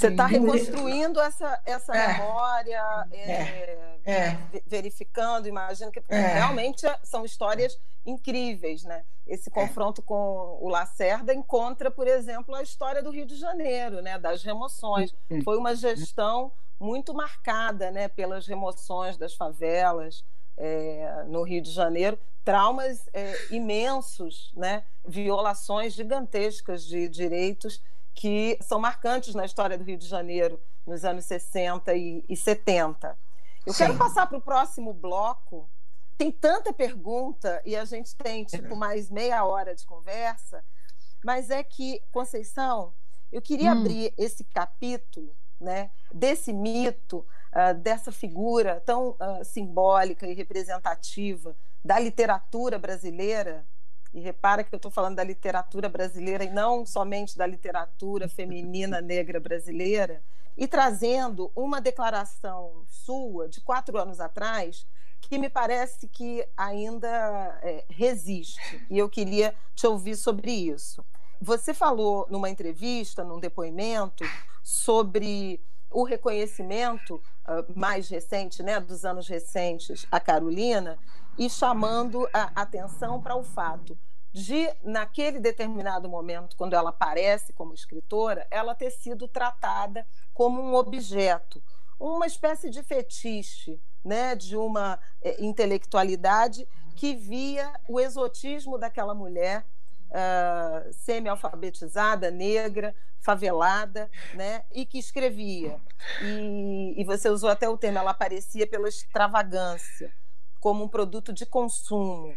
você está reconstruindo essa, essa é. memória, é, é. é. verificando, imagino que é. realmente são histórias incríveis, né? Esse confronto com o Lacerda encontra, por exemplo, a história do Rio de Janeiro, né? Das remoções. Foi uma gestão muito marcada, né? Pelas remoções das favelas é, no Rio de Janeiro, traumas é, imensos, né? Violações gigantescas de direitos que são marcantes na história do Rio de Janeiro nos anos 60 e, e 70. Eu Sim. quero passar para o próximo bloco. Tem tanta pergunta e a gente tem tipo mais meia hora de conversa, mas é que Conceição, eu queria hum. abrir esse capítulo, né, desse mito, uh, dessa figura tão uh, simbólica e representativa da literatura brasileira e repara que eu estou falando da literatura brasileira e não somente da literatura feminina negra brasileira, e trazendo uma declaração sua de quatro anos atrás que me parece que ainda é, resiste. E eu queria te ouvir sobre isso. Você falou numa entrevista, num depoimento, sobre o reconhecimento uh, mais recente, né, dos anos recentes, a Carolina, e chamando a atenção para o fato de, naquele determinado momento, quando ela aparece como escritora, ela ter sido tratada como um objeto, uma espécie de fetiche, né, de uma é, intelectualidade que via o exotismo daquela mulher uh, semi-alfabetizada, negra, favelada, né, e que escrevia. E, e você usou até o termo, ela aparecia pela extravagância como um produto de consumo.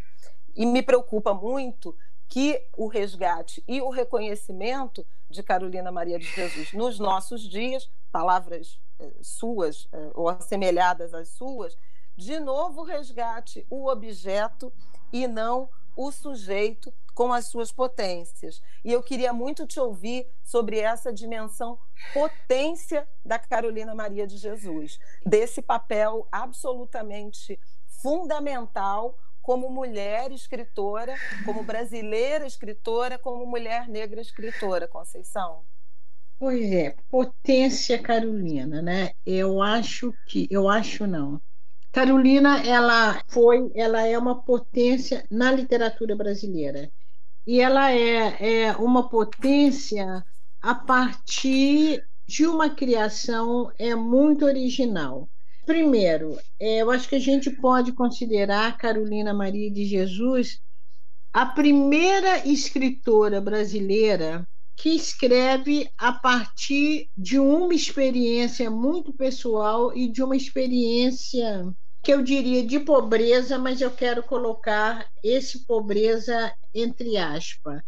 E me preocupa muito que o resgate e o reconhecimento de Carolina Maria de Jesus nos nossos dias, palavras eh, suas eh, ou assemelhadas às suas, de novo resgate o objeto e não o sujeito com as suas potências. E eu queria muito te ouvir sobre essa dimensão potência da Carolina Maria de Jesus, desse papel absolutamente fundamental como mulher escritora, como brasileira escritora, como mulher negra escritora, Conceição? Pois é, potência Carolina, né? Eu acho que, eu acho não. Carolina, ela foi, ela é uma potência na literatura brasileira. E ela é, é uma potência a partir de uma criação é muito original. Primeiro, é, eu acho que a gente pode considerar Carolina Maria de Jesus a primeira escritora brasileira que escreve a partir de uma experiência muito pessoal e de uma experiência que eu diria de pobreza, mas eu quero colocar esse pobreza entre aspas.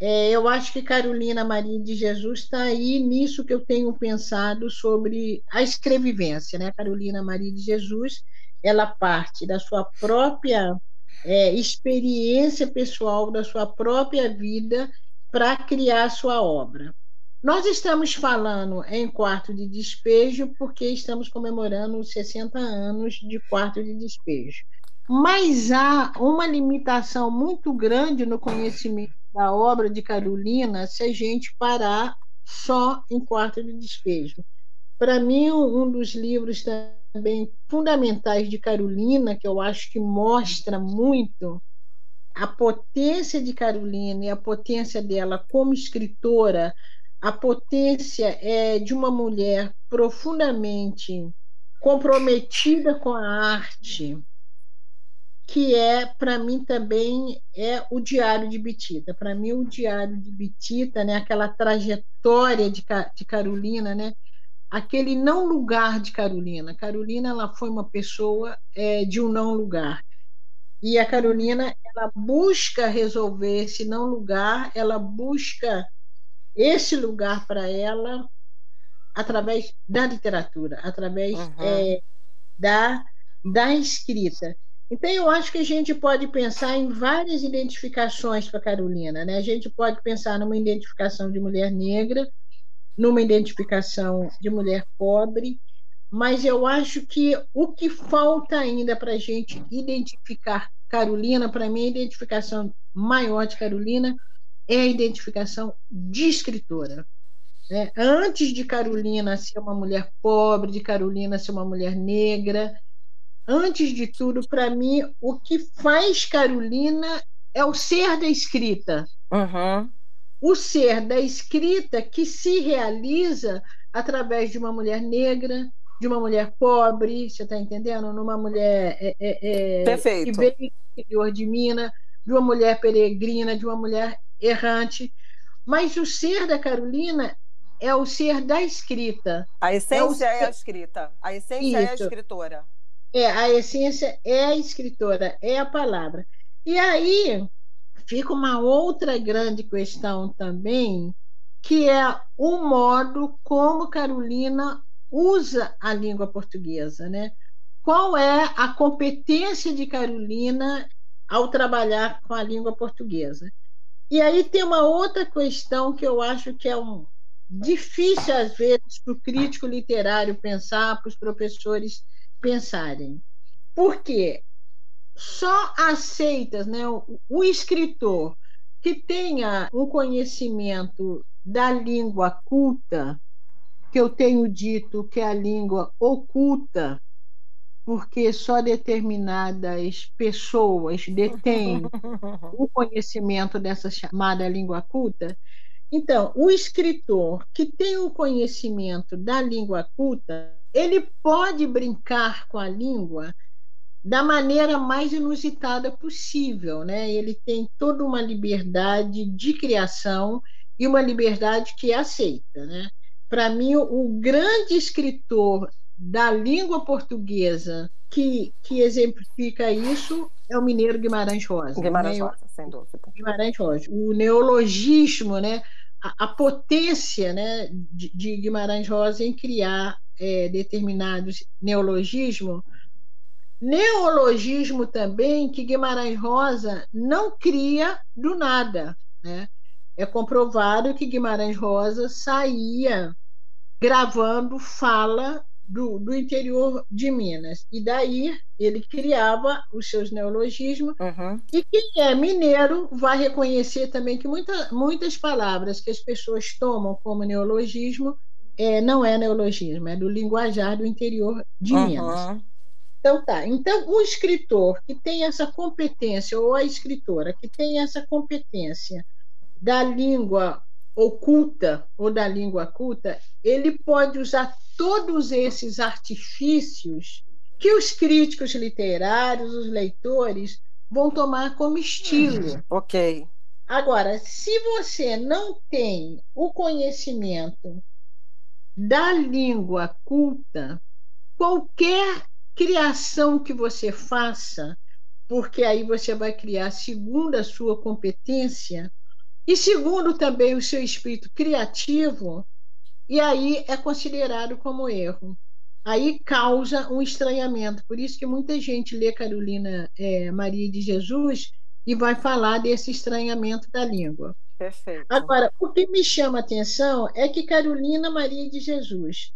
É, eu acho que Carolina Maria de Jesus está aí nisso que eu tenho pensado sobre a escrevivência. Né? Carolina Maria de Jesus ela parte da sua própria é, experiência pessoal, da sua própria vida, para criar sua obra. Nós estamos falando em quarto de despejo porque estamos comemorando os 60 anos de quarto de despejo. Mas há uma limitação muito grande no conhecimento da obra de Carolina se a gente parar só em quarto de despejo. Para mim, um dos livros também fundamentais de Carolina, que eu acho que mostra muito a potência de Carolina e a potência dela como escritora, a potência é de uma mulher profundamente comprometida com a arte, que é, para mim também, é o Diário de Bitita. Para mim, o Diário de Bitita, né, aquela trajetória de, de Carolina, né, aquele não lugar de Carolina. Carolina ela foi uma pessoa é, de um não lugar. E a Carolina ela busca resolver esse não lugar, ela busca esse lugar para ela através da literatura, através uhum. é, da, da escrita. Então, eu acho que a gente pode pensar em várias identificações para Carolina. Né? A gente pode pensar numa identificação de mulher negra, numa identificação de mulher pobre, mas eu acho que o que falta ainda para a gente identificar Carolina, para mim, a identificação maior de Carolina é a identificação de escritora. Né? Antes de Carolina ser uma mulher pobre, de Carolina ser uma mulher negra, antes de tudo, para mim, o que faz Carolina é o ser da escrita. Uhum. O ser da escrita que se realiza através de uma mulher negra, de uma mulher pobre, você está entendendo? Numa mulher é, é, é, que veio do interior de Minas, de uma mulher peregrina, de uma mulher errante. Mas o ser da Carolina é o ser da escrita. A essência é, é a escrita. A essência Isso. é a escritora. É, a essência é a escritora, é a palavra. E aí fica uma outra grande questão também, que é o modo como Carolina usa a língua portuguesa, né? Qual é a competência de Carolina ao trabalhar com a língua portuguesa? E aí tem uma outra questão que eu acho que é um difícil às vezes para o crítico literário pensar, para os professores pensarem. Porque só aceitas, né, o, o escritor que tenha um conhecimento da língua culta que eu tenho dito que é a língua oculta, porque só determinadas pessoas detêm o conhecimento dessa chamada língua culta. Então, o escritor que tem o conhecimento da língua culta, ele pode brincar com a língua da maneira mais inusitada possível, né? Ele tem toda uma liberdade de criação e uma liberdade que é aceita, né? para mim, o grande escritor da língua portuguesa que, que exemplifica isso é o mineiro Guimarães Rosa. Guimarães né? Rosa, sem dúvida. Guimarães Rosa. O neologismo, né? a, a potência né? De, de, Guimarães Rosa em criar é, determinados neologismos. Neologismo também que Guimarães Rosa não cria do nada. Né? É comprovado que Guimarães Rosa saía gravando fala do, do interior de Minas. E daí ele criava os seus neologismos. Uhum. E quem é mineiro vai reconhecer também que muita, muitas palavras que as pessoas tomam como neologismo é, não é neologismo, é do linguajar do interior de uhum. Minas. Então tá. Então o escritor que tem essa competência ou a escritora que tem essa competência da língua oculta ou da língua culta, ele pode usar todos esses artifícios que os críticos literários, os leitores, vão tomar como estilo. Ok. Agora, se você não tem o conhecimento da língua culta, qualquer criação que você faça, porque aí você vai criar segundo a sua competência, e segundo também o seu espírito criativo, e aí é considerado como erro. Aí causa um estranhamento. Por isso que muita gente lê Carolina é, Maria de Jesus e vai falar desse estranhamento da língua. Perfeito. Agora, o que me chama a atenção é que Carolina Maria de Jesus,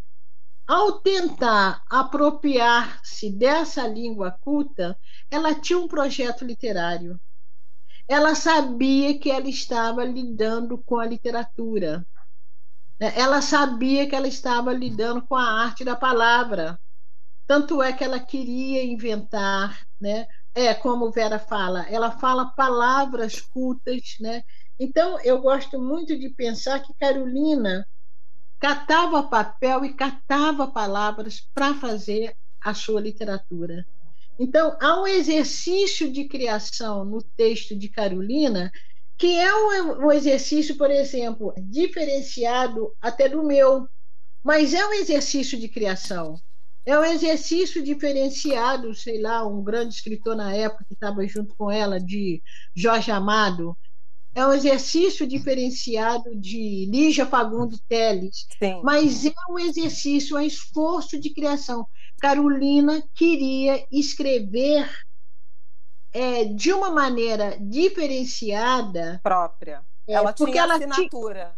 ao tentar apropriar-se dessa língua culta, ela tinha um projeto literário ela sabia que ela estava lidando com a literatura. Ela sabia que ela estava lidando com a arte da palavra. Tanto é que ela queria inventar, né? É como Vera fala, ela fala palavras cultas, né? Então, eu gosto muito de pensar que Carolina catava papel e catava palavras para fazer a sua literatura. Então, há um exercício de criação no texto de Carolina, que é um, exercício, por exemplo, diferenciado até do meu, mas é um exercício de criação. É um exercício diferenciado, sei lá, um grande escritor na época que estava junto com ela, de Jorge Amado, é um exercício diferenciado de Lígia Fagundes Teles, Sim. mas é um exercício, é um esforço de criação. Carolina queria escrever é, de uma maneira diferenciada. Própria. É, ela tinha ela assinatura.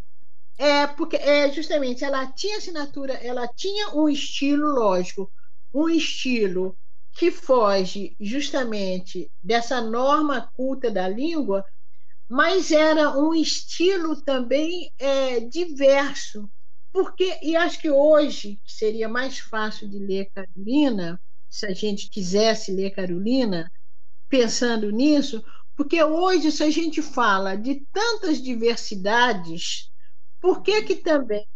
é, porque é, justamente ela tinha assinatura, ela tinha um estilo, lógico, um estilo que foge justamente dessa norma culta da língua, mas era um estilo também é, diverso. Porque, e acho que hoje seria mais fácil de ler Carolina, se a gente quisesse ler Carolina, pensando nisso, porque hoje, se a gente fala de tantas diversidades, por que que também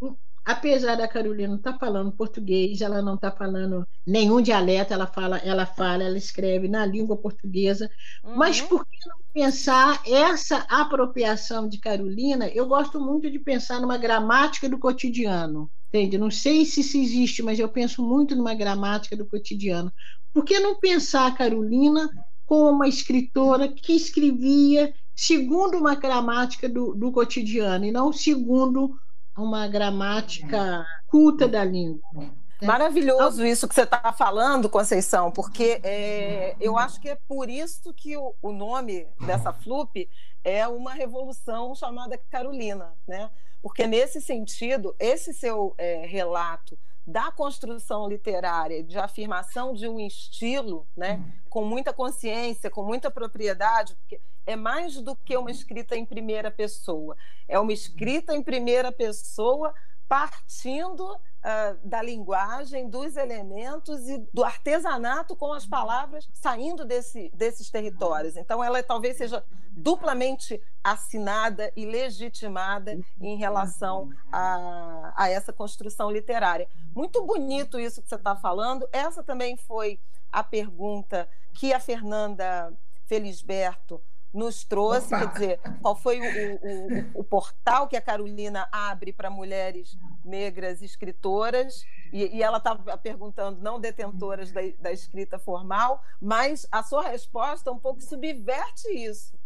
apesar da Carolina estar tá falando português, ela não está falando nenhum dialeto, ela fala, ela fala, ela escreve na língua portuguesa. Uhum. Mas por que não pensar essa apropriação de Carolina? Eu gosto muito de pensar numa gramática do cotidiano. Entende? Não sei se isso existe, mas eu penso muito numa gramática do cotidiano. Por que não pensar a Carolina como uma escritora que escrevia segundo uma gramática do, do cotidiano e não segundo uma gramática culta da língua. Maravilhoso isso que você está falando, Conceição, porque é, eu acho que é por isso que o, o nome dessa FLUP é uma revolução chamada Carolina, né? Porque nesse sentido, esse seu é, relato da construção literária, de afirmação de um estilo, né, com muita consciência, com muita propriedade, porque é mais do que uma escrita em primeira pessoa, é uma escrita em primeira pessoa partindo uh, da linguagem, dos elementos e do artesanato com as palavras saindo desse, desses territórios. Então, ela talvez seja duplamente assinada e legitimada em relação a, a essa construção literária. Muito bonito isso que você está falando. Essa também foi a pergunta que a Fernanda Felisberto nos trouxe, Opa. quer dizer, qual foi o, o, o, portal que a Carolina abre para mulheres negras escritoras, e, e ela estava perguntando, não detentoras da, da, escrita formal, mas a sua resposta um pouco subverte isso.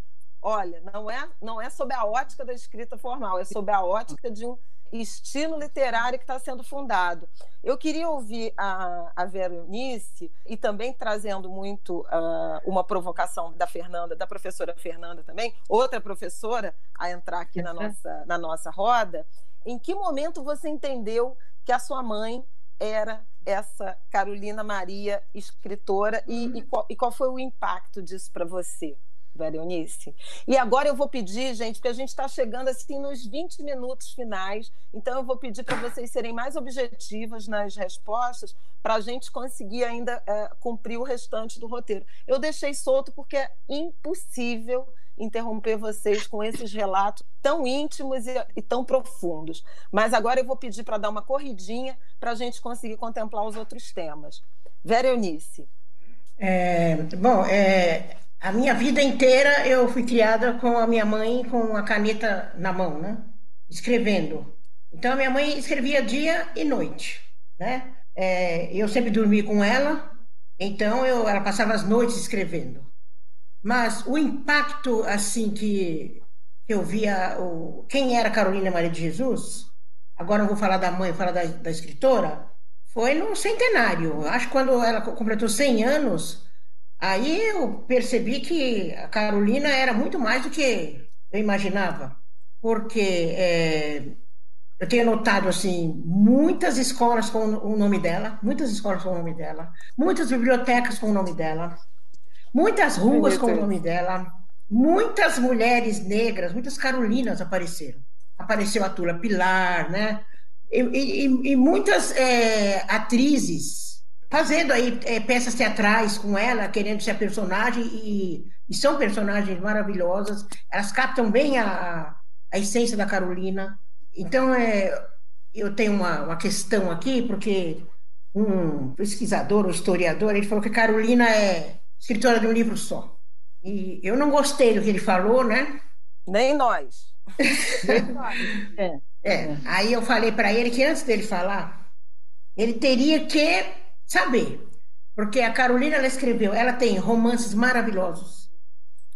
Olha, não é, não é sob a ótica da escrita formal, é sob a ótica de um estilo literário que está sendo fundado. Eu queria ouvir a, a Vera Eunice, e também trazendo muito uh, uma provocação da Fernanda, da professora Fernanda também, outra professora a entrar aqui na nossa, na nossa roda. Em que momento você entendeu que a sua mãe era essa Carolina Maria, escritora, e, e, qual, e qual foi o impacto disso para você? Veronice. E agora eu vou pedir, gente, porque a gente está chegando assim nos 20 minutos finais, então eu vou pedir para vocês serem mais objetivas nas respostas para a gente conseguir ainda é, cumprir o restante do roteiro. Eu deixei solto porque é impossível interromper vocês com esses relatos tão íntimos e, e tão profundos. Mas agora eu vou pedir para dar uma corridinha para a gente conseguir contemplar os outros temas. Vera Eunice. É, bom, é, a minha vida inteira eu fui criada com a minha mãe com a caneta na mão, né? Escrevendo. Então a minha mãe escrevia dia e noite, né? É, eu sempre dormi com ela, então eu, ela passava as noites escrevendo. Mas o impacto assim que eu via o, quem era Carolina Maria de Jesus, agora eu vou falar da mãe, falar da, da escritora, foi no centenário. Acho que quando ela completou 100 anos, Aí eu percebi que a Carolina era muito mais do que eu imaginava, porque é, eu tenho notado assim muitas escolas com o nome dela, muitas escolas com o nome dela, muitas bibliotecas com o nome dela, muitas ruas com o nome dela, muitas mulheres negras, muitas Carolinas apareceram. Apareceu a Tula Pilar, né? E, e, e muitas é, atrizes fazendo aí é, peças teatrais com ela, querendo ser a personagem e E são personagens maravilhosas, elas captam bem a, a essência da Carolina. Então, é, eu tenho uma, uma questão aqui, porque um pesquisador, um historiador, ele falou que Carolina é escritora de um livro só. E eu não gostei do que ele falou, né? Nem nós. Nem nós. É. é. Aí eu falei para ele que antes dele falar, ele teria que saber, porque a Carolina ela escreveu, ela tem romances maravilhosos,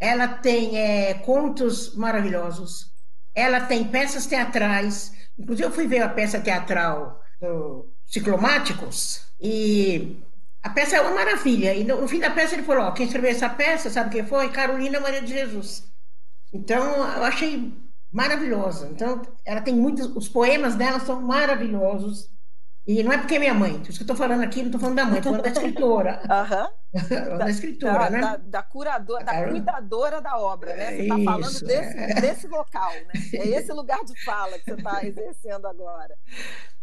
ela tem é, contos maravilhosos, ela tem peças teatrais. Inclusive eu fui ver a peça teatral do Ciclomáticos e a peça é uma maravilha. E no, fim da peça ele falou: ó, quem escreveu essa peça, sabe quem foi? Carolina Maria de Jesus. Então eu achei maravilhosa. Então ela tem muitos, os poemas dela são maravilhosos. E não é porque é minha mãe, isso que eu estou falando aqui, não estou falando da mãe, estou falando da escritora. Uhum. da, escritora, da, né? Da, da curadora, da cuidadora da obra, né? Você está falando desse, é. desse local, né? É esse lugar de fala que você está exercendo agora.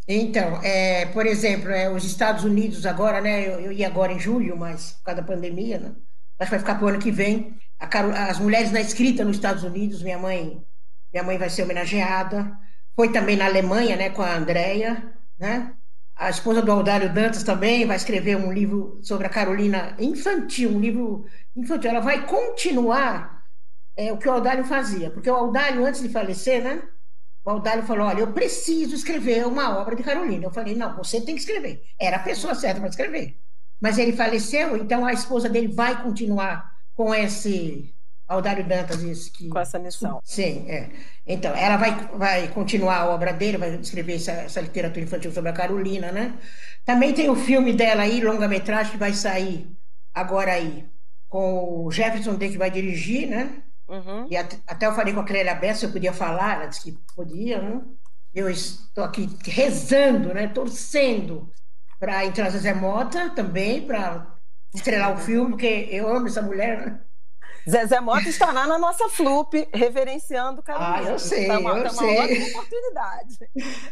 Então, é, por exemplo, é, os Estados Unidos agora, né? Eu, eu, ia agora em julho, mas por causa da pandemia, né? Acho que vai ficar para o ano que vem. A, as mulheres na escrita nos Estados Unidos, minha mãe, minha mãe vai ser homenageada. Foi também na Alemanha, né? Com a Andrea, né? A esposa do Aldário Dantas também vai escrever um livro sobre a Carolina infantil, um livro infantil. Ela vai continuar é, o que o Aldário fazia, porque o Aldário, antes de falecer, né? O Aldalho falou: Olha, eu preciso escrever uma obra de Carolina. Eu falei: Não, você tem que escrever. Era a pessoa certa para escrever. Mas ele faleceu, então a esposa dele vai continuar com esse. Aldário Dantas, isso que. Com essa missão. Sim, é. Então, ela vai, vai continuar a obra dele, vai escrever essa, essa literatura infantil sobre a Carolina, né? Também tem o filme dela aí, longa-metragem, que vai sair agora aí, com o Jefferson D, que vai dirigir, né? Uhum. E até, até, eu falei com a Clélia Bessa se eu podia falar, ela disse que podia, né? Eu estou aqui rezando, né? Torcendo para entrar Zezé Mota também, para estrelar o filme, porque eu amo essa mulher, né? Zezé Mota estará na nossa Flup, reverenciando o Carolina. Ah, eu sei, tá uma, eu tá sei. uma ótima oportunidade.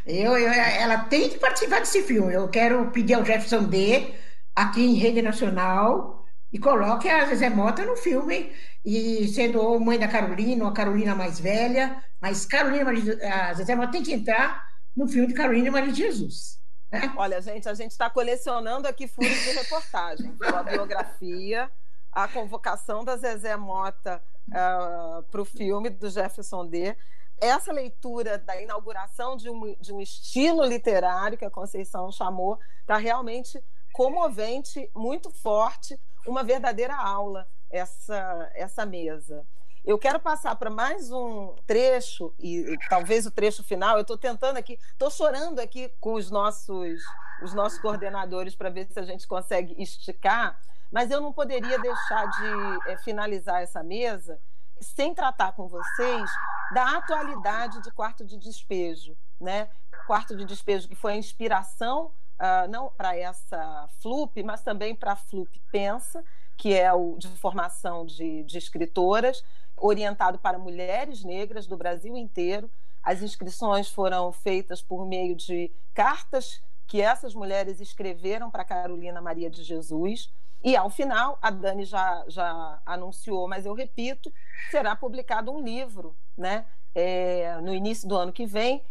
Eu, eu, ela tem que participar desse filme. Eu quero pedir ao Jefferson D, aqui em rede nacional, e coloque a Zezé Mota no filme e sendo ou mãe da Carolina, ou a Carolina mais velha, mas Carolina a Zezé tem que entrar no filme de Carolina Maria de Jesus. Né? Olha, gente, a gente está colecionando aqui furos de reportagem, a biografia, a convocação da Zezé Mota uh, para o filme do Jefferson D. Essa leitura da inauguração de um, de um estilo literário que a Conceição chamou está realmente comovente, muito forte, uma verdadeira aula essa, essa mesa. Eu quero passar para mais um trecho, e talvez o trecho final. Eu estou tentando aqui, estou chorando aqui com os nossos, os nossos coordenadores para ver se a gente consegue esticar, mas eu não poderia deixar de é, finalizar essa mesa sem tratar com vocês da atualidade de quarto de despejo, né? Quarto de despejo que foi a inspiração uh, não para essa FLUP, mas também para a FLUP Pensa, que é o de formação de, de escritoras, orientado para mulheres negras do Brasil inteiro. As inscrições foram feitas por meio de cartas que essas mulheres escreveram para Carolina Maria de Jesus. E, ao final, a Dani já, já anunciou, mas eu repito, será publicado um livro né, é, no início do ano que vem,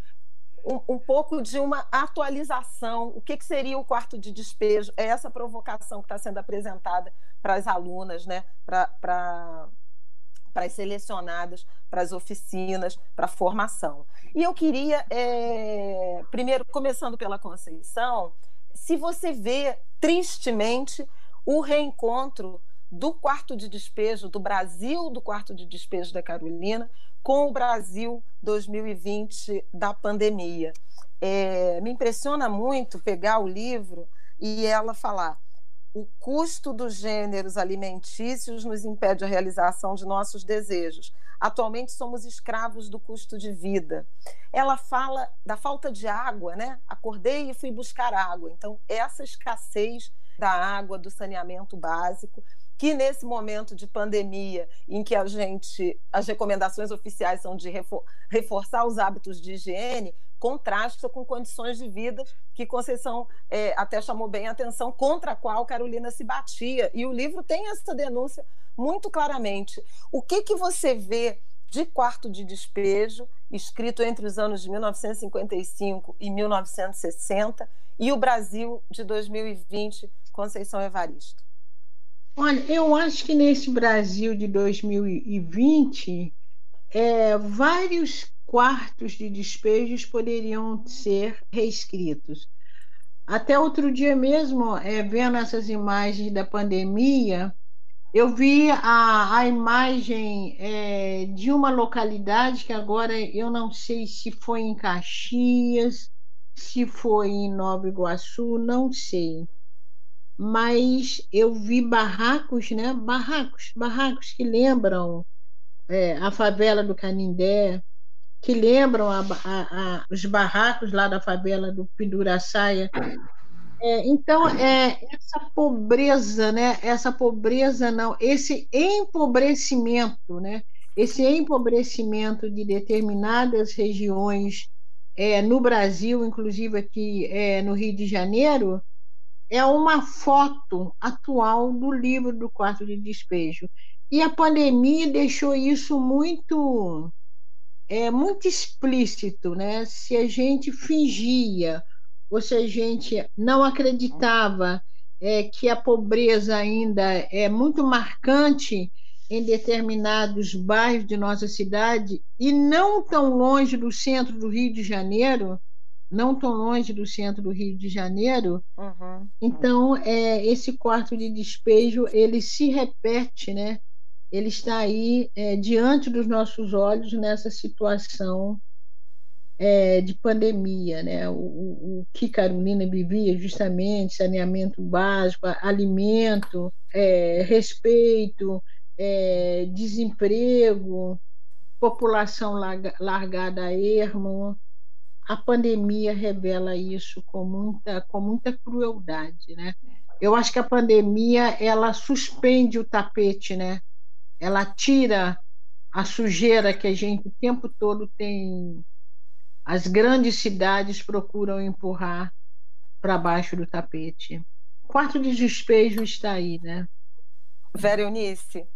um, um, pouco de uma atualização. O que, que seria o quarto de despejo? É essa provocação que está sendo apresentada para as alunas, né? para as selecionadas, para as oficinas, para a formação. E eu queria, é, primeiro, começando pela Conceição, se você vê tristemente o reencontro do quarto de despejo, do Brasil do quarto de despejo da Carolina, com o Brasil 2020 da pandemia. É, me impressiona muito pegar o livro e ela falar: o custo dos gêneros alimentícios nos impede a realização de nossos desejos. Atualmente somos escravos do custo de vida. Ela fala da falta de água, né? Acordei e fui buscar água. Então, essa escassez da água, do saneamento básico, que nesse momento de pandemia, em que a gente, as recomendações oficiais são de refor reforçar os hábitos de higiene, contrasta com condições de vida que Conceição é, até chamou bem a atenção, contra a qual Carolina se batia. E o livro tem essa denúncia muito claramente. O que, que você vê de quarto de despejo, escrito entre os anos de 1955 e 1960, e o Brasil de 2020, Conceição Evaristo? Olha, eu acho que nesse Brasil de 2020, é, vários quartos de despejos poderiam ser reescritos. Até outro dia mesmo, é, vendo essas imagens da pandemia, eu vi a, a imagem é, de uma localidade que agora eu não sei se foi em Caxias, se foi em Nova Iguaçu, não sei mas eu vi barracos, né? Barracos, barracos que lembram é, a favela do Canindé, que lembram a, a, a, os barracos lá da favela do Pinduraçaia. É, então, é, essa pobreza, né? Essa pobreza não, esse empobrecimento, né? Esse empobrecimento de determinadas regiões é, no Brasil, inclusive aqui é, no Rio de Janeiro, é uma foto atual do livro do quarto de despejo. E a pandemia deixou isso muito é muito explícito, né? Se a gente fingia ou se a gente não acreditava é, que a pobreza ainda é muito marcante em determinados bairros de nossa cidade e não tão longe do centro do Rio de Janeiro, não tão longe do centro do Rio de Janeiro. Uhum. Então, é, esse quarto de despejo ele se repete, né? Ele está aí é, diante dos nossos olhos nessa situação é, de pandemia, né? O, o, o, que Carolina vivia justamente saneamento básico, alimento, é, respeito, é, desemprego, população largada a ermo, a pandemia revela isso com muita, com muita crueldade, né? Eu acho que a pandemia ela suspende o tapete, né? Ela tira a sujeira que a gente o tempo todo tem. As grandes cidades procuram empurrar para baixo do tapete. Quarto de despejo está aí, né? Vera Eunice,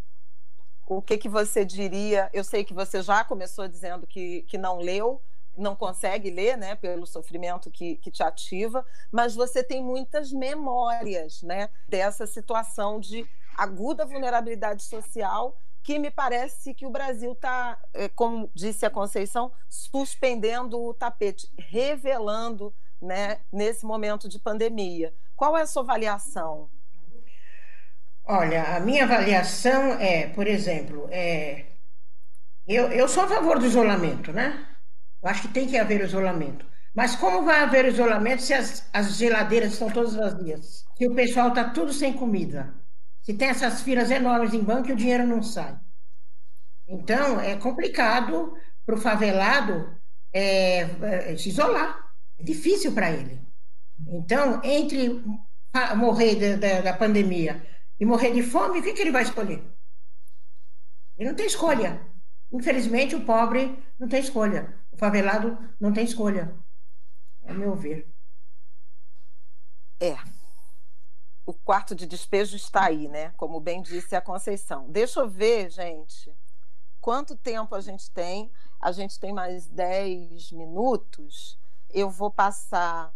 o que, que você diria? Eu sei que você já começou dizendo que, que não leu, não consegue ler, né, pelo sofrimento que, que te ativa, mas você tem muitas memórias, né, dessa situação de aguda vulnerabilidade social que me parece que o Brasil está, é, como disse a Conceição, suspendendo o tapete, revelando, né, nesse momento de pandemia. Qual é a sua avaliação? Olha, a minha avaliação é, por exemplo, é, eu, eu sou a favor do isolamento, né? Eu acho que tem que haver isolamento. Mas como vai haver isolamento se as, as geladeiras estão todas vazias? Se o pessoal está tudo sem comida? Se tem essas filas enormes em banco e o dinheiro não sai? Então, é complicado para o favelado é, é, se isolar. É difícil para ele. Então, entre morrer da, pandemia e morrer de fome, o que, que ele vai escolher? Ele não tem escolha. Infelizmente, o pobre não tem escolha. O favelado não tem escolha, é meu ver. É. O quarto de despejo está aí, né? Como bem disse a Conceição. Deixa eu ver, gente, quanto tempo a gente tem. A gente tem mais 10 minutos. Eu vou passar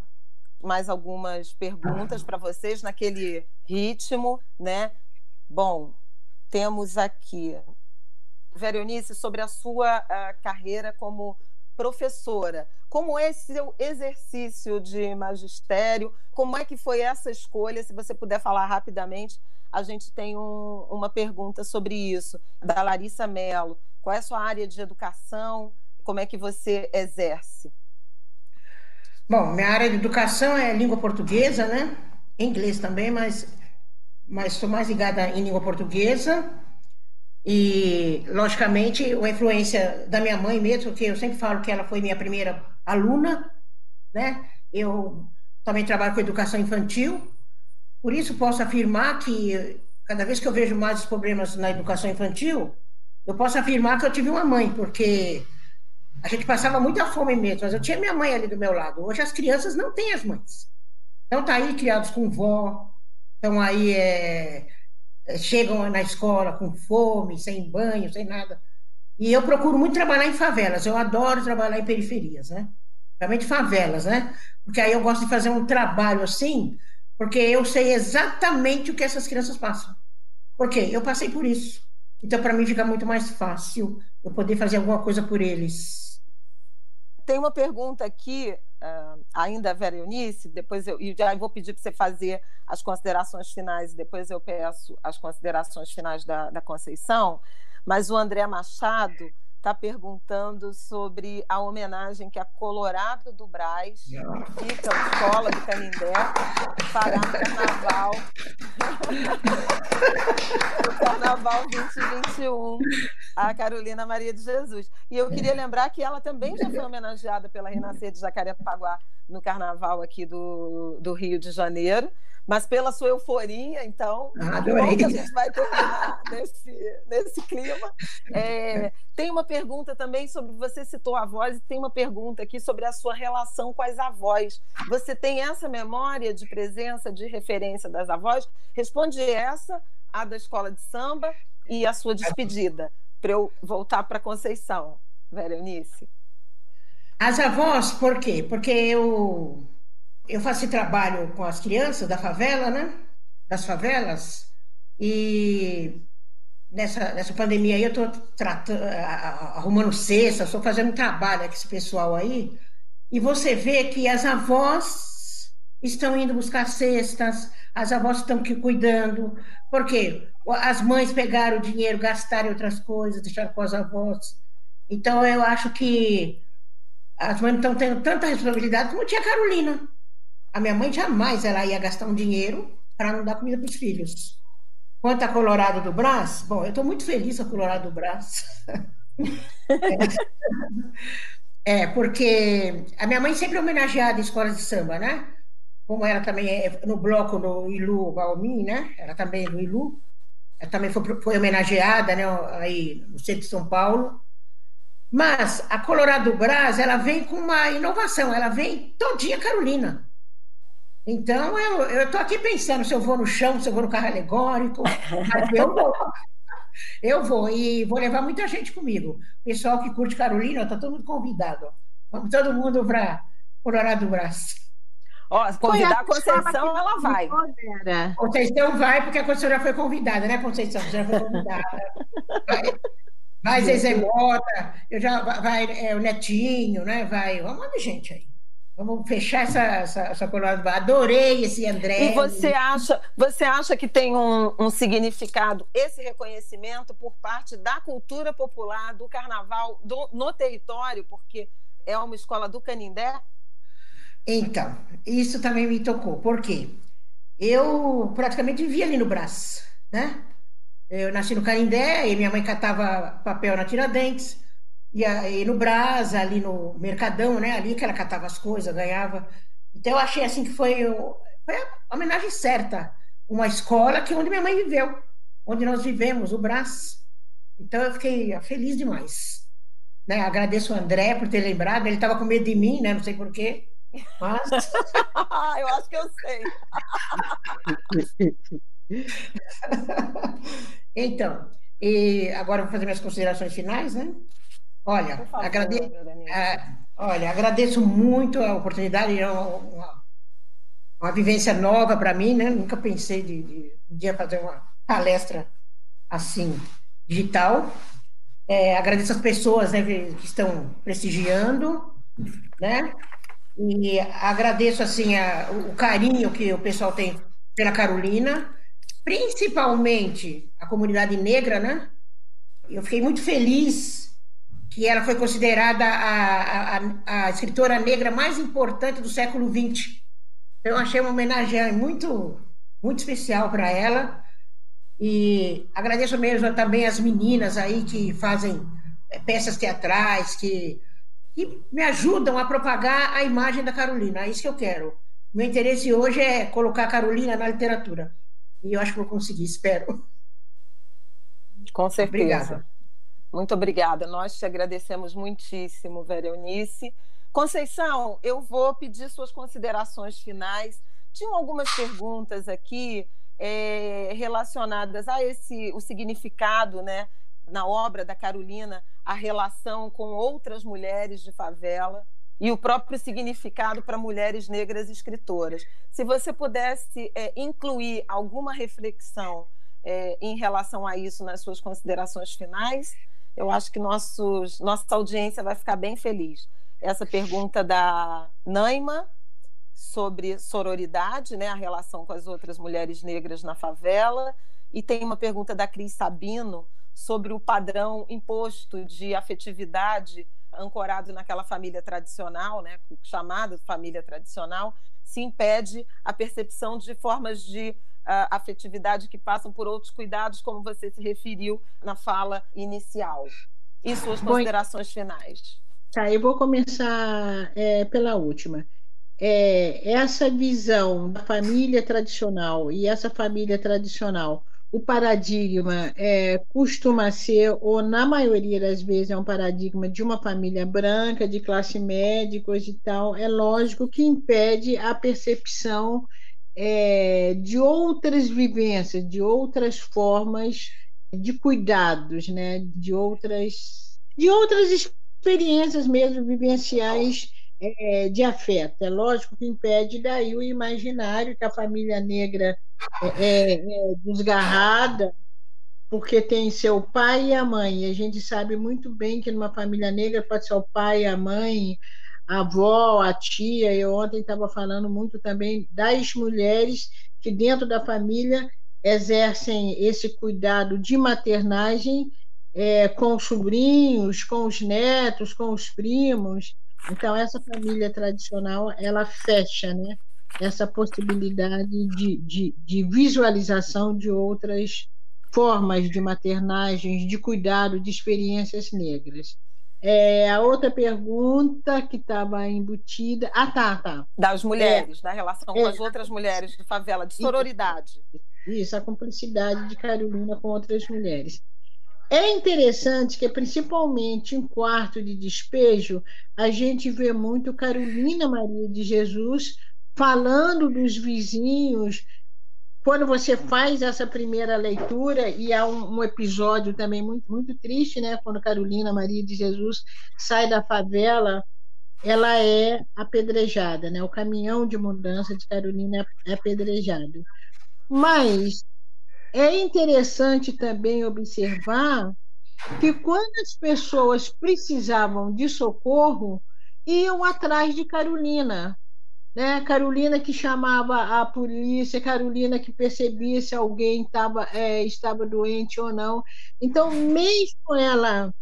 mais algumas perguntas para vocês naquele ritmo, né? Bom, temos aqui Veronice sobre a sua a carreira como professora. Como é esse seu exercício de magistério? Como é que foi essa escolha? Se você puder falar rapidamente, a gente tem um, uma pergunta sobre isso, da Larissa Mello. Qual é a sua área de educação? Como é que você exerce? Bom, minha área de educação é língua portuguesa, né? Inglês também, mas mas estou mais ligada em língua portuguesa. E, logicamente, a influência da minha mãe mesmo, que eu sempre falo que ela foi minha primeira aluna, né? Eu também trabalho com educação infantil, por isso posso afirmar que cada vez que eu vejo mais problemas na educação infantil, eu posso afirmar que eu tive uma mãe, porque a gente passava muita fome mesmo, mas eu tinha minha mãe ali do meu lado. Hoje as crianças não têm as mães. Então tá aí criados com vó, estão aí é, chegam na escola com fome, sem banho, sem nada. E eu procuro muito trabalhar em favelas. Eu adoro trabalhar em periferias, né? Realmente favelas, né? Porque aí eu gosto de fazer um trabalho assim, porque eu sei exatamente o que essas crianças passam. Por quê? Eu passei por isso. Então, para mim, fica muito mais fácil eu poder fazer alguma coisa por eles. Tem uma pergunta aqui, uh, ainda, Vera Eunice, depois eu e já vou pedir para você fazer as considerações finais, depois eu peço as considerações finais da, da Conceição, mas o André Machado está perguntando sobre a homenagem que a Colorado do Braz, fica a escola do Canindé, fará no Carnaval. no Carnaval 2021, a Carolina Maria de Jesus. E eu queria lembrar que ela também já foi homenageada pela Renascer de Jacarepaguá no Carnaval aqui do, do Rio de Janeiro mas pela sua euforia, então, que a gente vai terminar nesse, nesse clima. É, tem uma pergunta também sobre, você citou a voz, e tem uma pergunta aqui sobre a sua relação com as avós. Você tem essa memória de presença, de referência das avós? Responde essa, a da escola de samba e a sua despedida, para eu voltar para Conceição, Vera Eunice. As avós, por quê? Porque eu eu faço trabalho com as crianças da favela, né? Das favelas. E nessa, nessa pandemia aí eu estou arrumando cesta, estou fazendo trabalho com esse pessoal aí. E você vê que as avós estão indo buscar cestas, as avós estão cuidando. Por quê? As mães pegaram o dinheiro, gastaram em outras coisas, deixaram com as avós. Então eu acho que as mães estão tendo tanta responsabilidade como tinha a Carolina. A minha mãe jamais ela ia gastar um dinheiro para não dar comida para os filhos. Quanto a Colorado do Brás, bom, eu estou muito feliz com a Colorado do Brás. é, porque a minha mãe sempre é homenageada em escolas de samba, né? Como ela também é no bloco no Ilu Balmin, né? Ela também é no Ilu. Ela também foi, foi homenageada, né? Aí no centro de São Paulo. Mas a Colorado do Brás, ela vem com uma inovação. Ela vem todinha Carolina. Então, eu estou aqui pensando se eu vou no chão, se eu vou no carro alegórico, mas eu vou. Eu vou, e vou levar muita gente comigo. Pessoal que curte Carolina, está todo mundo convidado. Vamos todo mundo para Colorado do Braço. Ó, convidar a Conceição, ela vai. Conceição vai, porque a Conceição já foi convidada, né, Conceição? Já foi convidada. Vai, vai Zezé Mota, eu já, vai é, o Netinho, né? Vai, um monte de gente aí. Vamos fechar essa, essa, essa coluna. Adorei esse André. E você acha, você acha que tem um, um, significado esse reconhecimento por parte da cultura popular do carnaval do, no território, porque é uma escola do Canindé? Então, isso também me tocou. Por quê? Eu praticamente vivia ali no Brás, né? Eu nasci no Canindé e minha mãe catava papel na Tiradentes. E aí no Brasa, ali no Mercadão, né? Ali que ela catava as coisas, ganhava. Então eu achei assim que foi, foi a homenagem certa. Uma escola que é onde minha mãe viveu, onde nós vivemos, o Brás. Então eu fiquei feliz demais. Né? Agradeço o André por ter lembrado, ele estava com medo de mim, né? Não sei porquê. Mas... eu acho que eu sei. então, e agora vou fazer minhas considerações finais, né? Olha, favor, agrade... É, olha, agradeço muito a oportunidade, é uma, uma vivência nova para mim, né? Nunca pensei de, de um dia fazer uma palestra assim, digital. É, agradeço as pessoas né, que estão prestigiando, né? E agradeço assim a, o carinho que o pessoal tem pela Carolina, principalmente a comunidade negra, né? Eu fiquei muito feliz que ela foi considerada a, a, a escritora negra mais importante do século XX. Então, eu achei uma homenagem muito, muito especial para ela. E agradeço mesmo também as meninas aí que fazem é, peças teatrais, que, que me ajudam a propagar a imagem da Carolina. É isso que eu quero. Meu interesse hoje é colocar a Carolina na literatura. E eu acho que vou conseguir, espero. Com certeza. Obrigada. Muito obrigada. Nós te agradecemos muitíssimo, Vera Eunice. Conceição, eu vou pedir suas considerações finais. Tinham algumas perguntas aqui é, relacionadas a esse o significado, né, na obra da Carolina, a relação com outras mulheres de favela e o próprio significado para mulheres negras escritoras. Se você pudesse é, incluir alguma reflexão é, em relação a isso nas suas considerações finais, eu acho que nossos, nossa audiência vai ficar bem feliz. Essa pergunta da Naima sobre sororidade, né, a relação com as outras mulheres negras na favela, e tem uma pergunta da Cris Sabino sobre o padrão imposto de afetividade ancorado naquela família tradicional, né, chamada família tradicional, se impede a percepção de formas de afetividade que passam por outros cuidados, como você se referiu na fala inicial. E suas considerações Bom, finais. Tá, eu vou começar é, pela última. É, essa visão da família tradicional e essa família tradicional o paradigma é, costuma ser, ou na maioria das vezes, é um paradigma de uma família branca, de classe média, coisa e tal, é lógico que impede a percepção é, de outras vivências, de outras formas de cuidados, né? de, outras, de outras experiências mesmo vivenciais é, de afeto. É lógico que impede daí o imaginário que a família negra é, é, desgarrada, porque tem seu pai e a mãe. E a gente sabe muito bem que numa família negra pode ser o pai, a mãe, a avó, a tia. Eu ontem estava falando muito também das mulheres que dentro da família exercem esse cuidado de maternagem é, com os sobrinhos, com os netos, com os primos. Então essa família tradicional ela fecha, né? essa possibilidade de, de, de visualização de outras formas de maternagens, de cuidado, de experiências negras. É, a outra pergunta que estava embutida. Ah, tá, tá. Das mulheres, é, da relação é, com as outras mulheres de favela, de sororidade. Isso, a cumplicidade de Carolina com outras mulheres. É interessante que, principalmente em quarto de despejo, a gente vê muito Carolina Maria de Jesus falando dos vizinhos. Quando você faz essa primeira leitura, e há um, um, episódio também muito, muito triste, né? quando Carolina Maria de Jesus sai da favela, ela é apedrejada, né? o caminhão de mudança de Carolina é apedrejado. Mas é interessante também observar que quando as pessoas precisavam de socorro, iam atrás de Carolina, né? Carolina que chamava a polícia, Carolina que percebia se alguém tava, é, estava doente ou não. Então, mesmo ela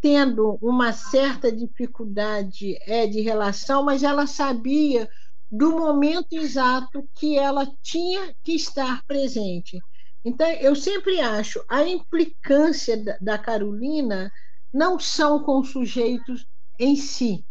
tendo uma certa dificuldade é, de relação, mas ela sabia do momento exato que ela tinha que estar presente. Então, eu sempre acho a implicância da, da Carolina não são com os sujeitos em si,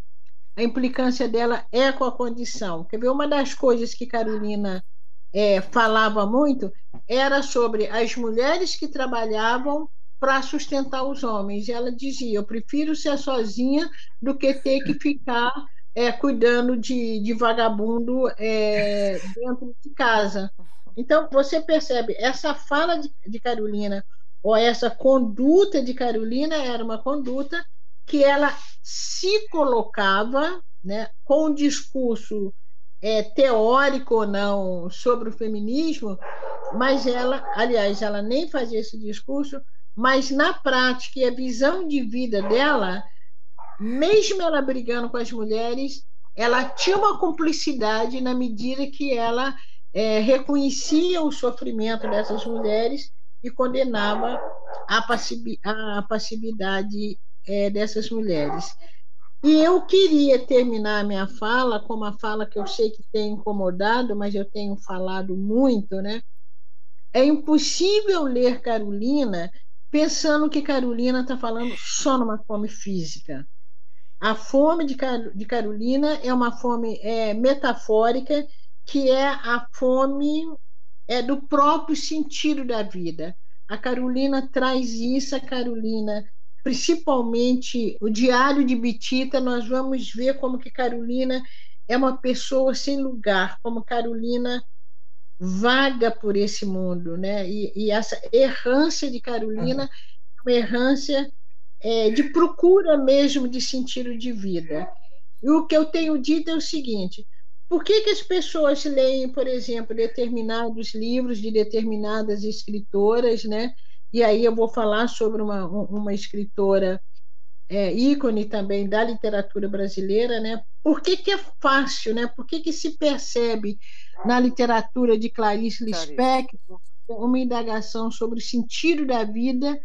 a implicância dela é com a condição. Quer ver? Uma das coisas que Carolina é, falava muito era sobre as mulheres que trabalhavam para sustentar os homens. Ela dizia: Eu prefiro ser sozinha do que ter que ficar é, cuidando de, de vagabundo é, dentro de casa. Então, você percebe, essa fala de, de Carolina, ou essa conduta de Carolina, era uma conduta que ela se colocava né, com um discurso é, teórico ou não sobre o feminismo, mas ela, aliás, ela nem fazia esse discurso, mas na prática e a visão de vida dela, mesmo ela brigando com as mulheres, ela tinha uma cumplicidade na medida que ela é, reconhecia o sofrimento dessas mulheres e condenava a, passividade é, dessas mulheres. E eu queria terminar minha fala com uma fala que eu sei que tem incomodado, mas eu tenho falado muito, né? É impossível ler Carolina pensando que Carolina está falando só numa fome física. A fome de, Car de Carolina é uma fome é, metafórica, que é a fome é, do próprio sentido da vida. A Carolina traz isso, a Carolina principalmente o Diário de Bitita, nós vamos ver como que Carolina é uma pessoa sem lugar, como Carolina vaga por esse mundo, né? E, e essa errância de Carolina uhum. é uma errância é, de procura mesmo de sentido de vida. E o que eu tenho dito é o seguinte: por que, que as pessoas leem, por exemplo, determinados livros de determinadas escritoras, né? E aí eu vou falar sobre uma, uma escritora é, ícone também da literatura brasileira, né? Por que, que é fácil, né? Por que, que se percebe na literatura de Clarice Lispector uma indagação sobre o sentido da vida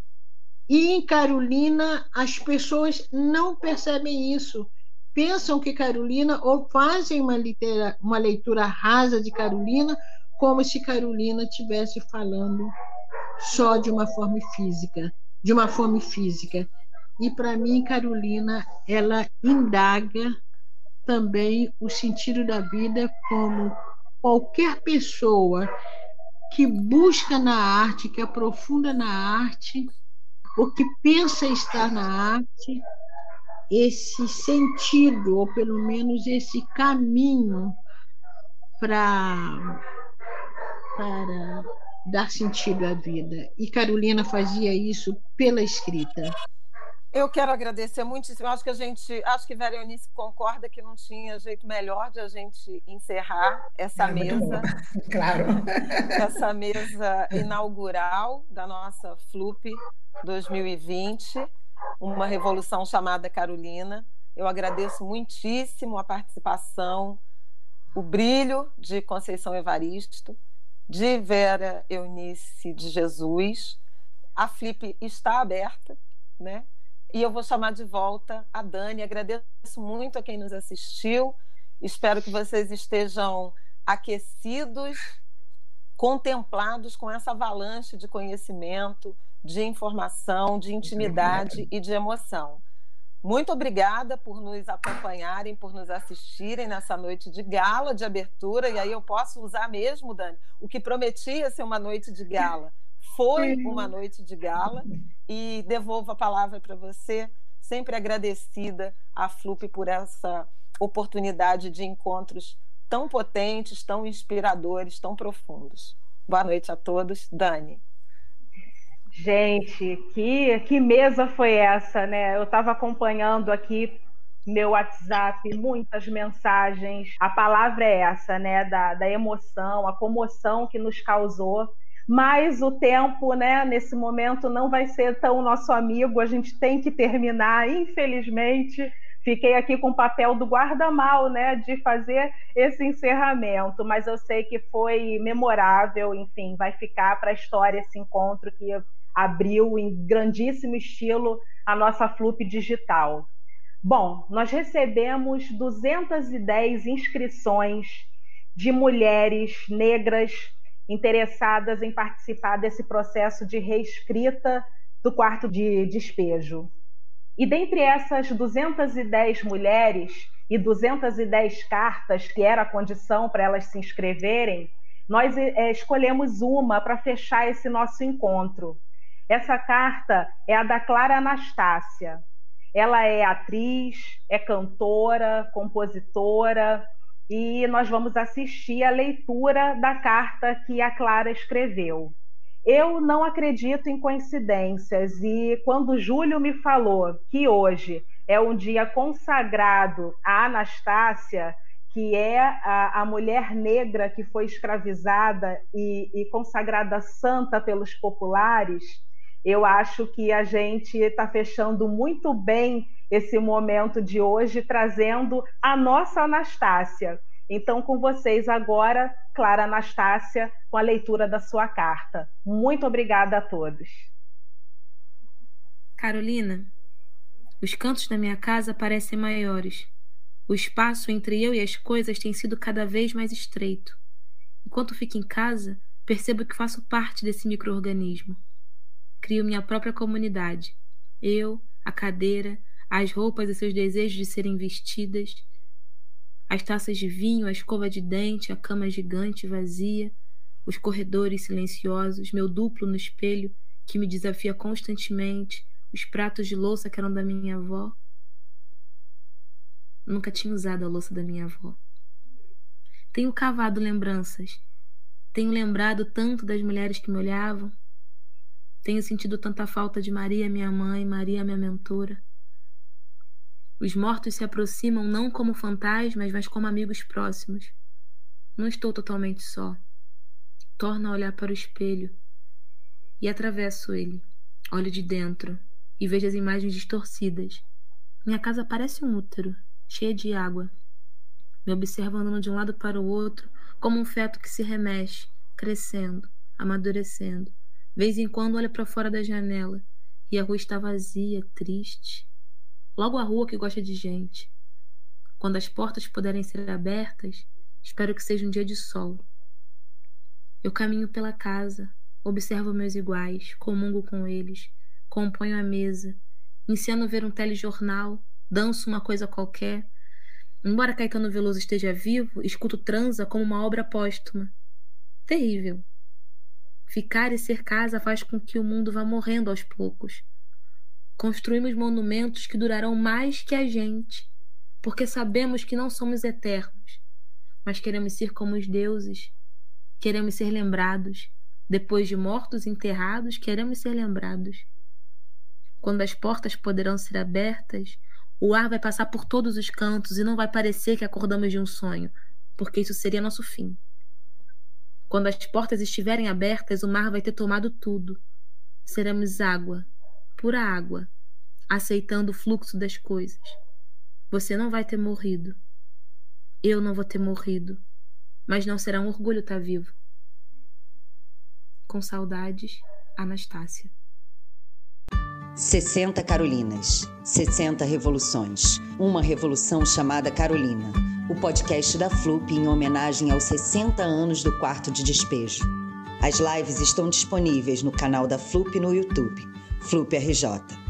e em Carolina as pessoas não percebem isso. Pensam que Carolina ou fazem uma, litera, uma leitura rasa de Carolina como se Carolina estivesse falando só de uma forma física, de uma fome física. E para mim, Carolina, ela indaga também o sentido da vida como qualquer pessoa que busca na arte, que aprofunda na arte, ou que pensa estar na arte, esse sentido, ou pelo menos esse caminho para para dar sentido à vida. E Carolina fazia isso pela escrita. Eu quero agradecer muitíssimo. Acho que a gente, acho que Veronice concorda que não tinha jeito melhor de a gente encerrar essa é mesa. Claro. Essa mesa inaugural da nossa FLUP 2020, uma revolução chamada Carolina. Eu agradeço muitíssimo a participação, o brilho de Conceição Evaristo, de Vera Eunice de Jesus. A Flip está aberta, né? E eu vou chamar de volta a Dani. Agradeço muito a quem nos assistiu. Espero que vocês estejam aquecidos, contemplados com essa avalanche de conhecimento, de informação, de intimidade e de emoção. Muito obrigada por nos acompanharem, por nos assistirem nessa noite de gala, de abertura. E aí eu posso usar mesmo, Dani, o que prometia ser uma noite de gala foi uma noite de gala e devolvo a palavra para você, sempre agradecida à FLUP por essa oportunidade de encontros tão potentes, tão inspiradores, tão profundos. Boa noite a todos. Dani. Gente, que, que mesa foi essa, né? Eu estava acompanhando aqui meu WhatsApp, muitas mensagens. A palavra é essa, né? Da, da emoção, a comoção que nos causou mas o tempo, né, nesse momento não vai ser tão nosso amigo, a gente tem que terminar, infelizmente. Fiquei aqui com o papel do guarda-mal, né, de fazer esse encerramento, mas eu sei que foi memorável, enfim, vai ficar para a história esse encontro que abriu em grandíssimo estilo a nossa Flup digital. Bom, nós recebemos 210 inscrições de mulheres negras interessadas em participar desse processo de reescrita do quarto de despejo. E dentre essas 210 mulheres e 210 cartas, que era a condição para elas se inscreverem, nós é, escolhemos uma para fechar esse nosso encontro. Essa carta é a da Clara Anastácia. Ela é atriz, é cantora, compositora, e nós vamos assistir a leitura da carta que a Clara escreveu. Eu não acredito em coincidências e quando Júlio me falou que hoje é um dia consagrado a Anastácia, que é a, a mulher negra que foi escravizada e, e consagrada santa pelos populares, eu acho que a gente está fechando muito bem esse momento de hoje, trazendo a nossa Anastácia. Então, com vocês agora, Clara Anastácia, com a leitura da sua carta. Muito obrigada a todos. Carolina, os cantos da minha casa parecem maiores. O espaço entre eu e as coisas tem sido cada vez mais estreito. Enquanto fico em casa, percebo que faço parte desse microorganismo. Crio minha própria comunidade. Eu, a cadeira, as roupas e seus desejos de serem vestidas, as taças de vinho, a escova de dente, a cama gigante vazia, os corredores silenciosos, meu duplo no espelho que me desafia constantemente, os pratos de louça que eram da minha avó. Nunca tinha usado a louça da minha avó. Tenho cavado lembranças. Tenho lembrado tanto das mulheres que me olhavam. Tenho sentido tanta falta de Maria, minha mãe, Maria, minha mentora. Os mortos se aproximam não como fantasmas, mas como amigos próximos. Não estou totalmente só. Torno a olhar para o espelho e atravesso ele. Olho de dentro e vejo as imagens distorcidas. Minha casa parece um útero, cheia de água. Me observo andando de um lado para o outro, como um feto que se remexe, crescendo, amadurecendo. Vez em quando olho para fora da janela e a rua está vazia, triste. Logo a rua que gosta de gente. Quando as portas puderem ser abertas, espero que seja um dia de sol. Eu caminho pela casa, observo meus iguais, comungo com eles, componho a mesa, ensino ver um telejornal, danço uma coisa qualquer. Embora Caetano Veloso esteja vivo, escuto transa como uma obra póstuma. Terrível. Ficar e ser casa faz com que o mundo vá morrendo aos poucos. Construímos monumentos que durarão mais que a gente, porque sabemos que não somos eternos, mas queremos ser como os deuses, queremos ser lembrados. Depois de mortos e enterrados, queremos ser lembrados. Quando as portas poderão ser abertas, o ar vai passar por todos os cantos e não vai parecer que acordamos de um sonho, porque isso seria nosso fim. Quando as portas estiverem abertas, o mar vai ter tomado tudo. Seremos água, pura água, aceitando o fluxo das coisas. Você não vai ter morrido. Eu não vou ter morrido. Mas não será um orgulho estar vivo. Com saudades, Anastácia. 60 Carolinas, 60 revoluções. Uma revolução chamada Carolina. O podcast da Flup em homenagem aos 60 anos do quarto de despejo. As lives estão disponíveis no canal da Flup no YouTube, Flup RJ.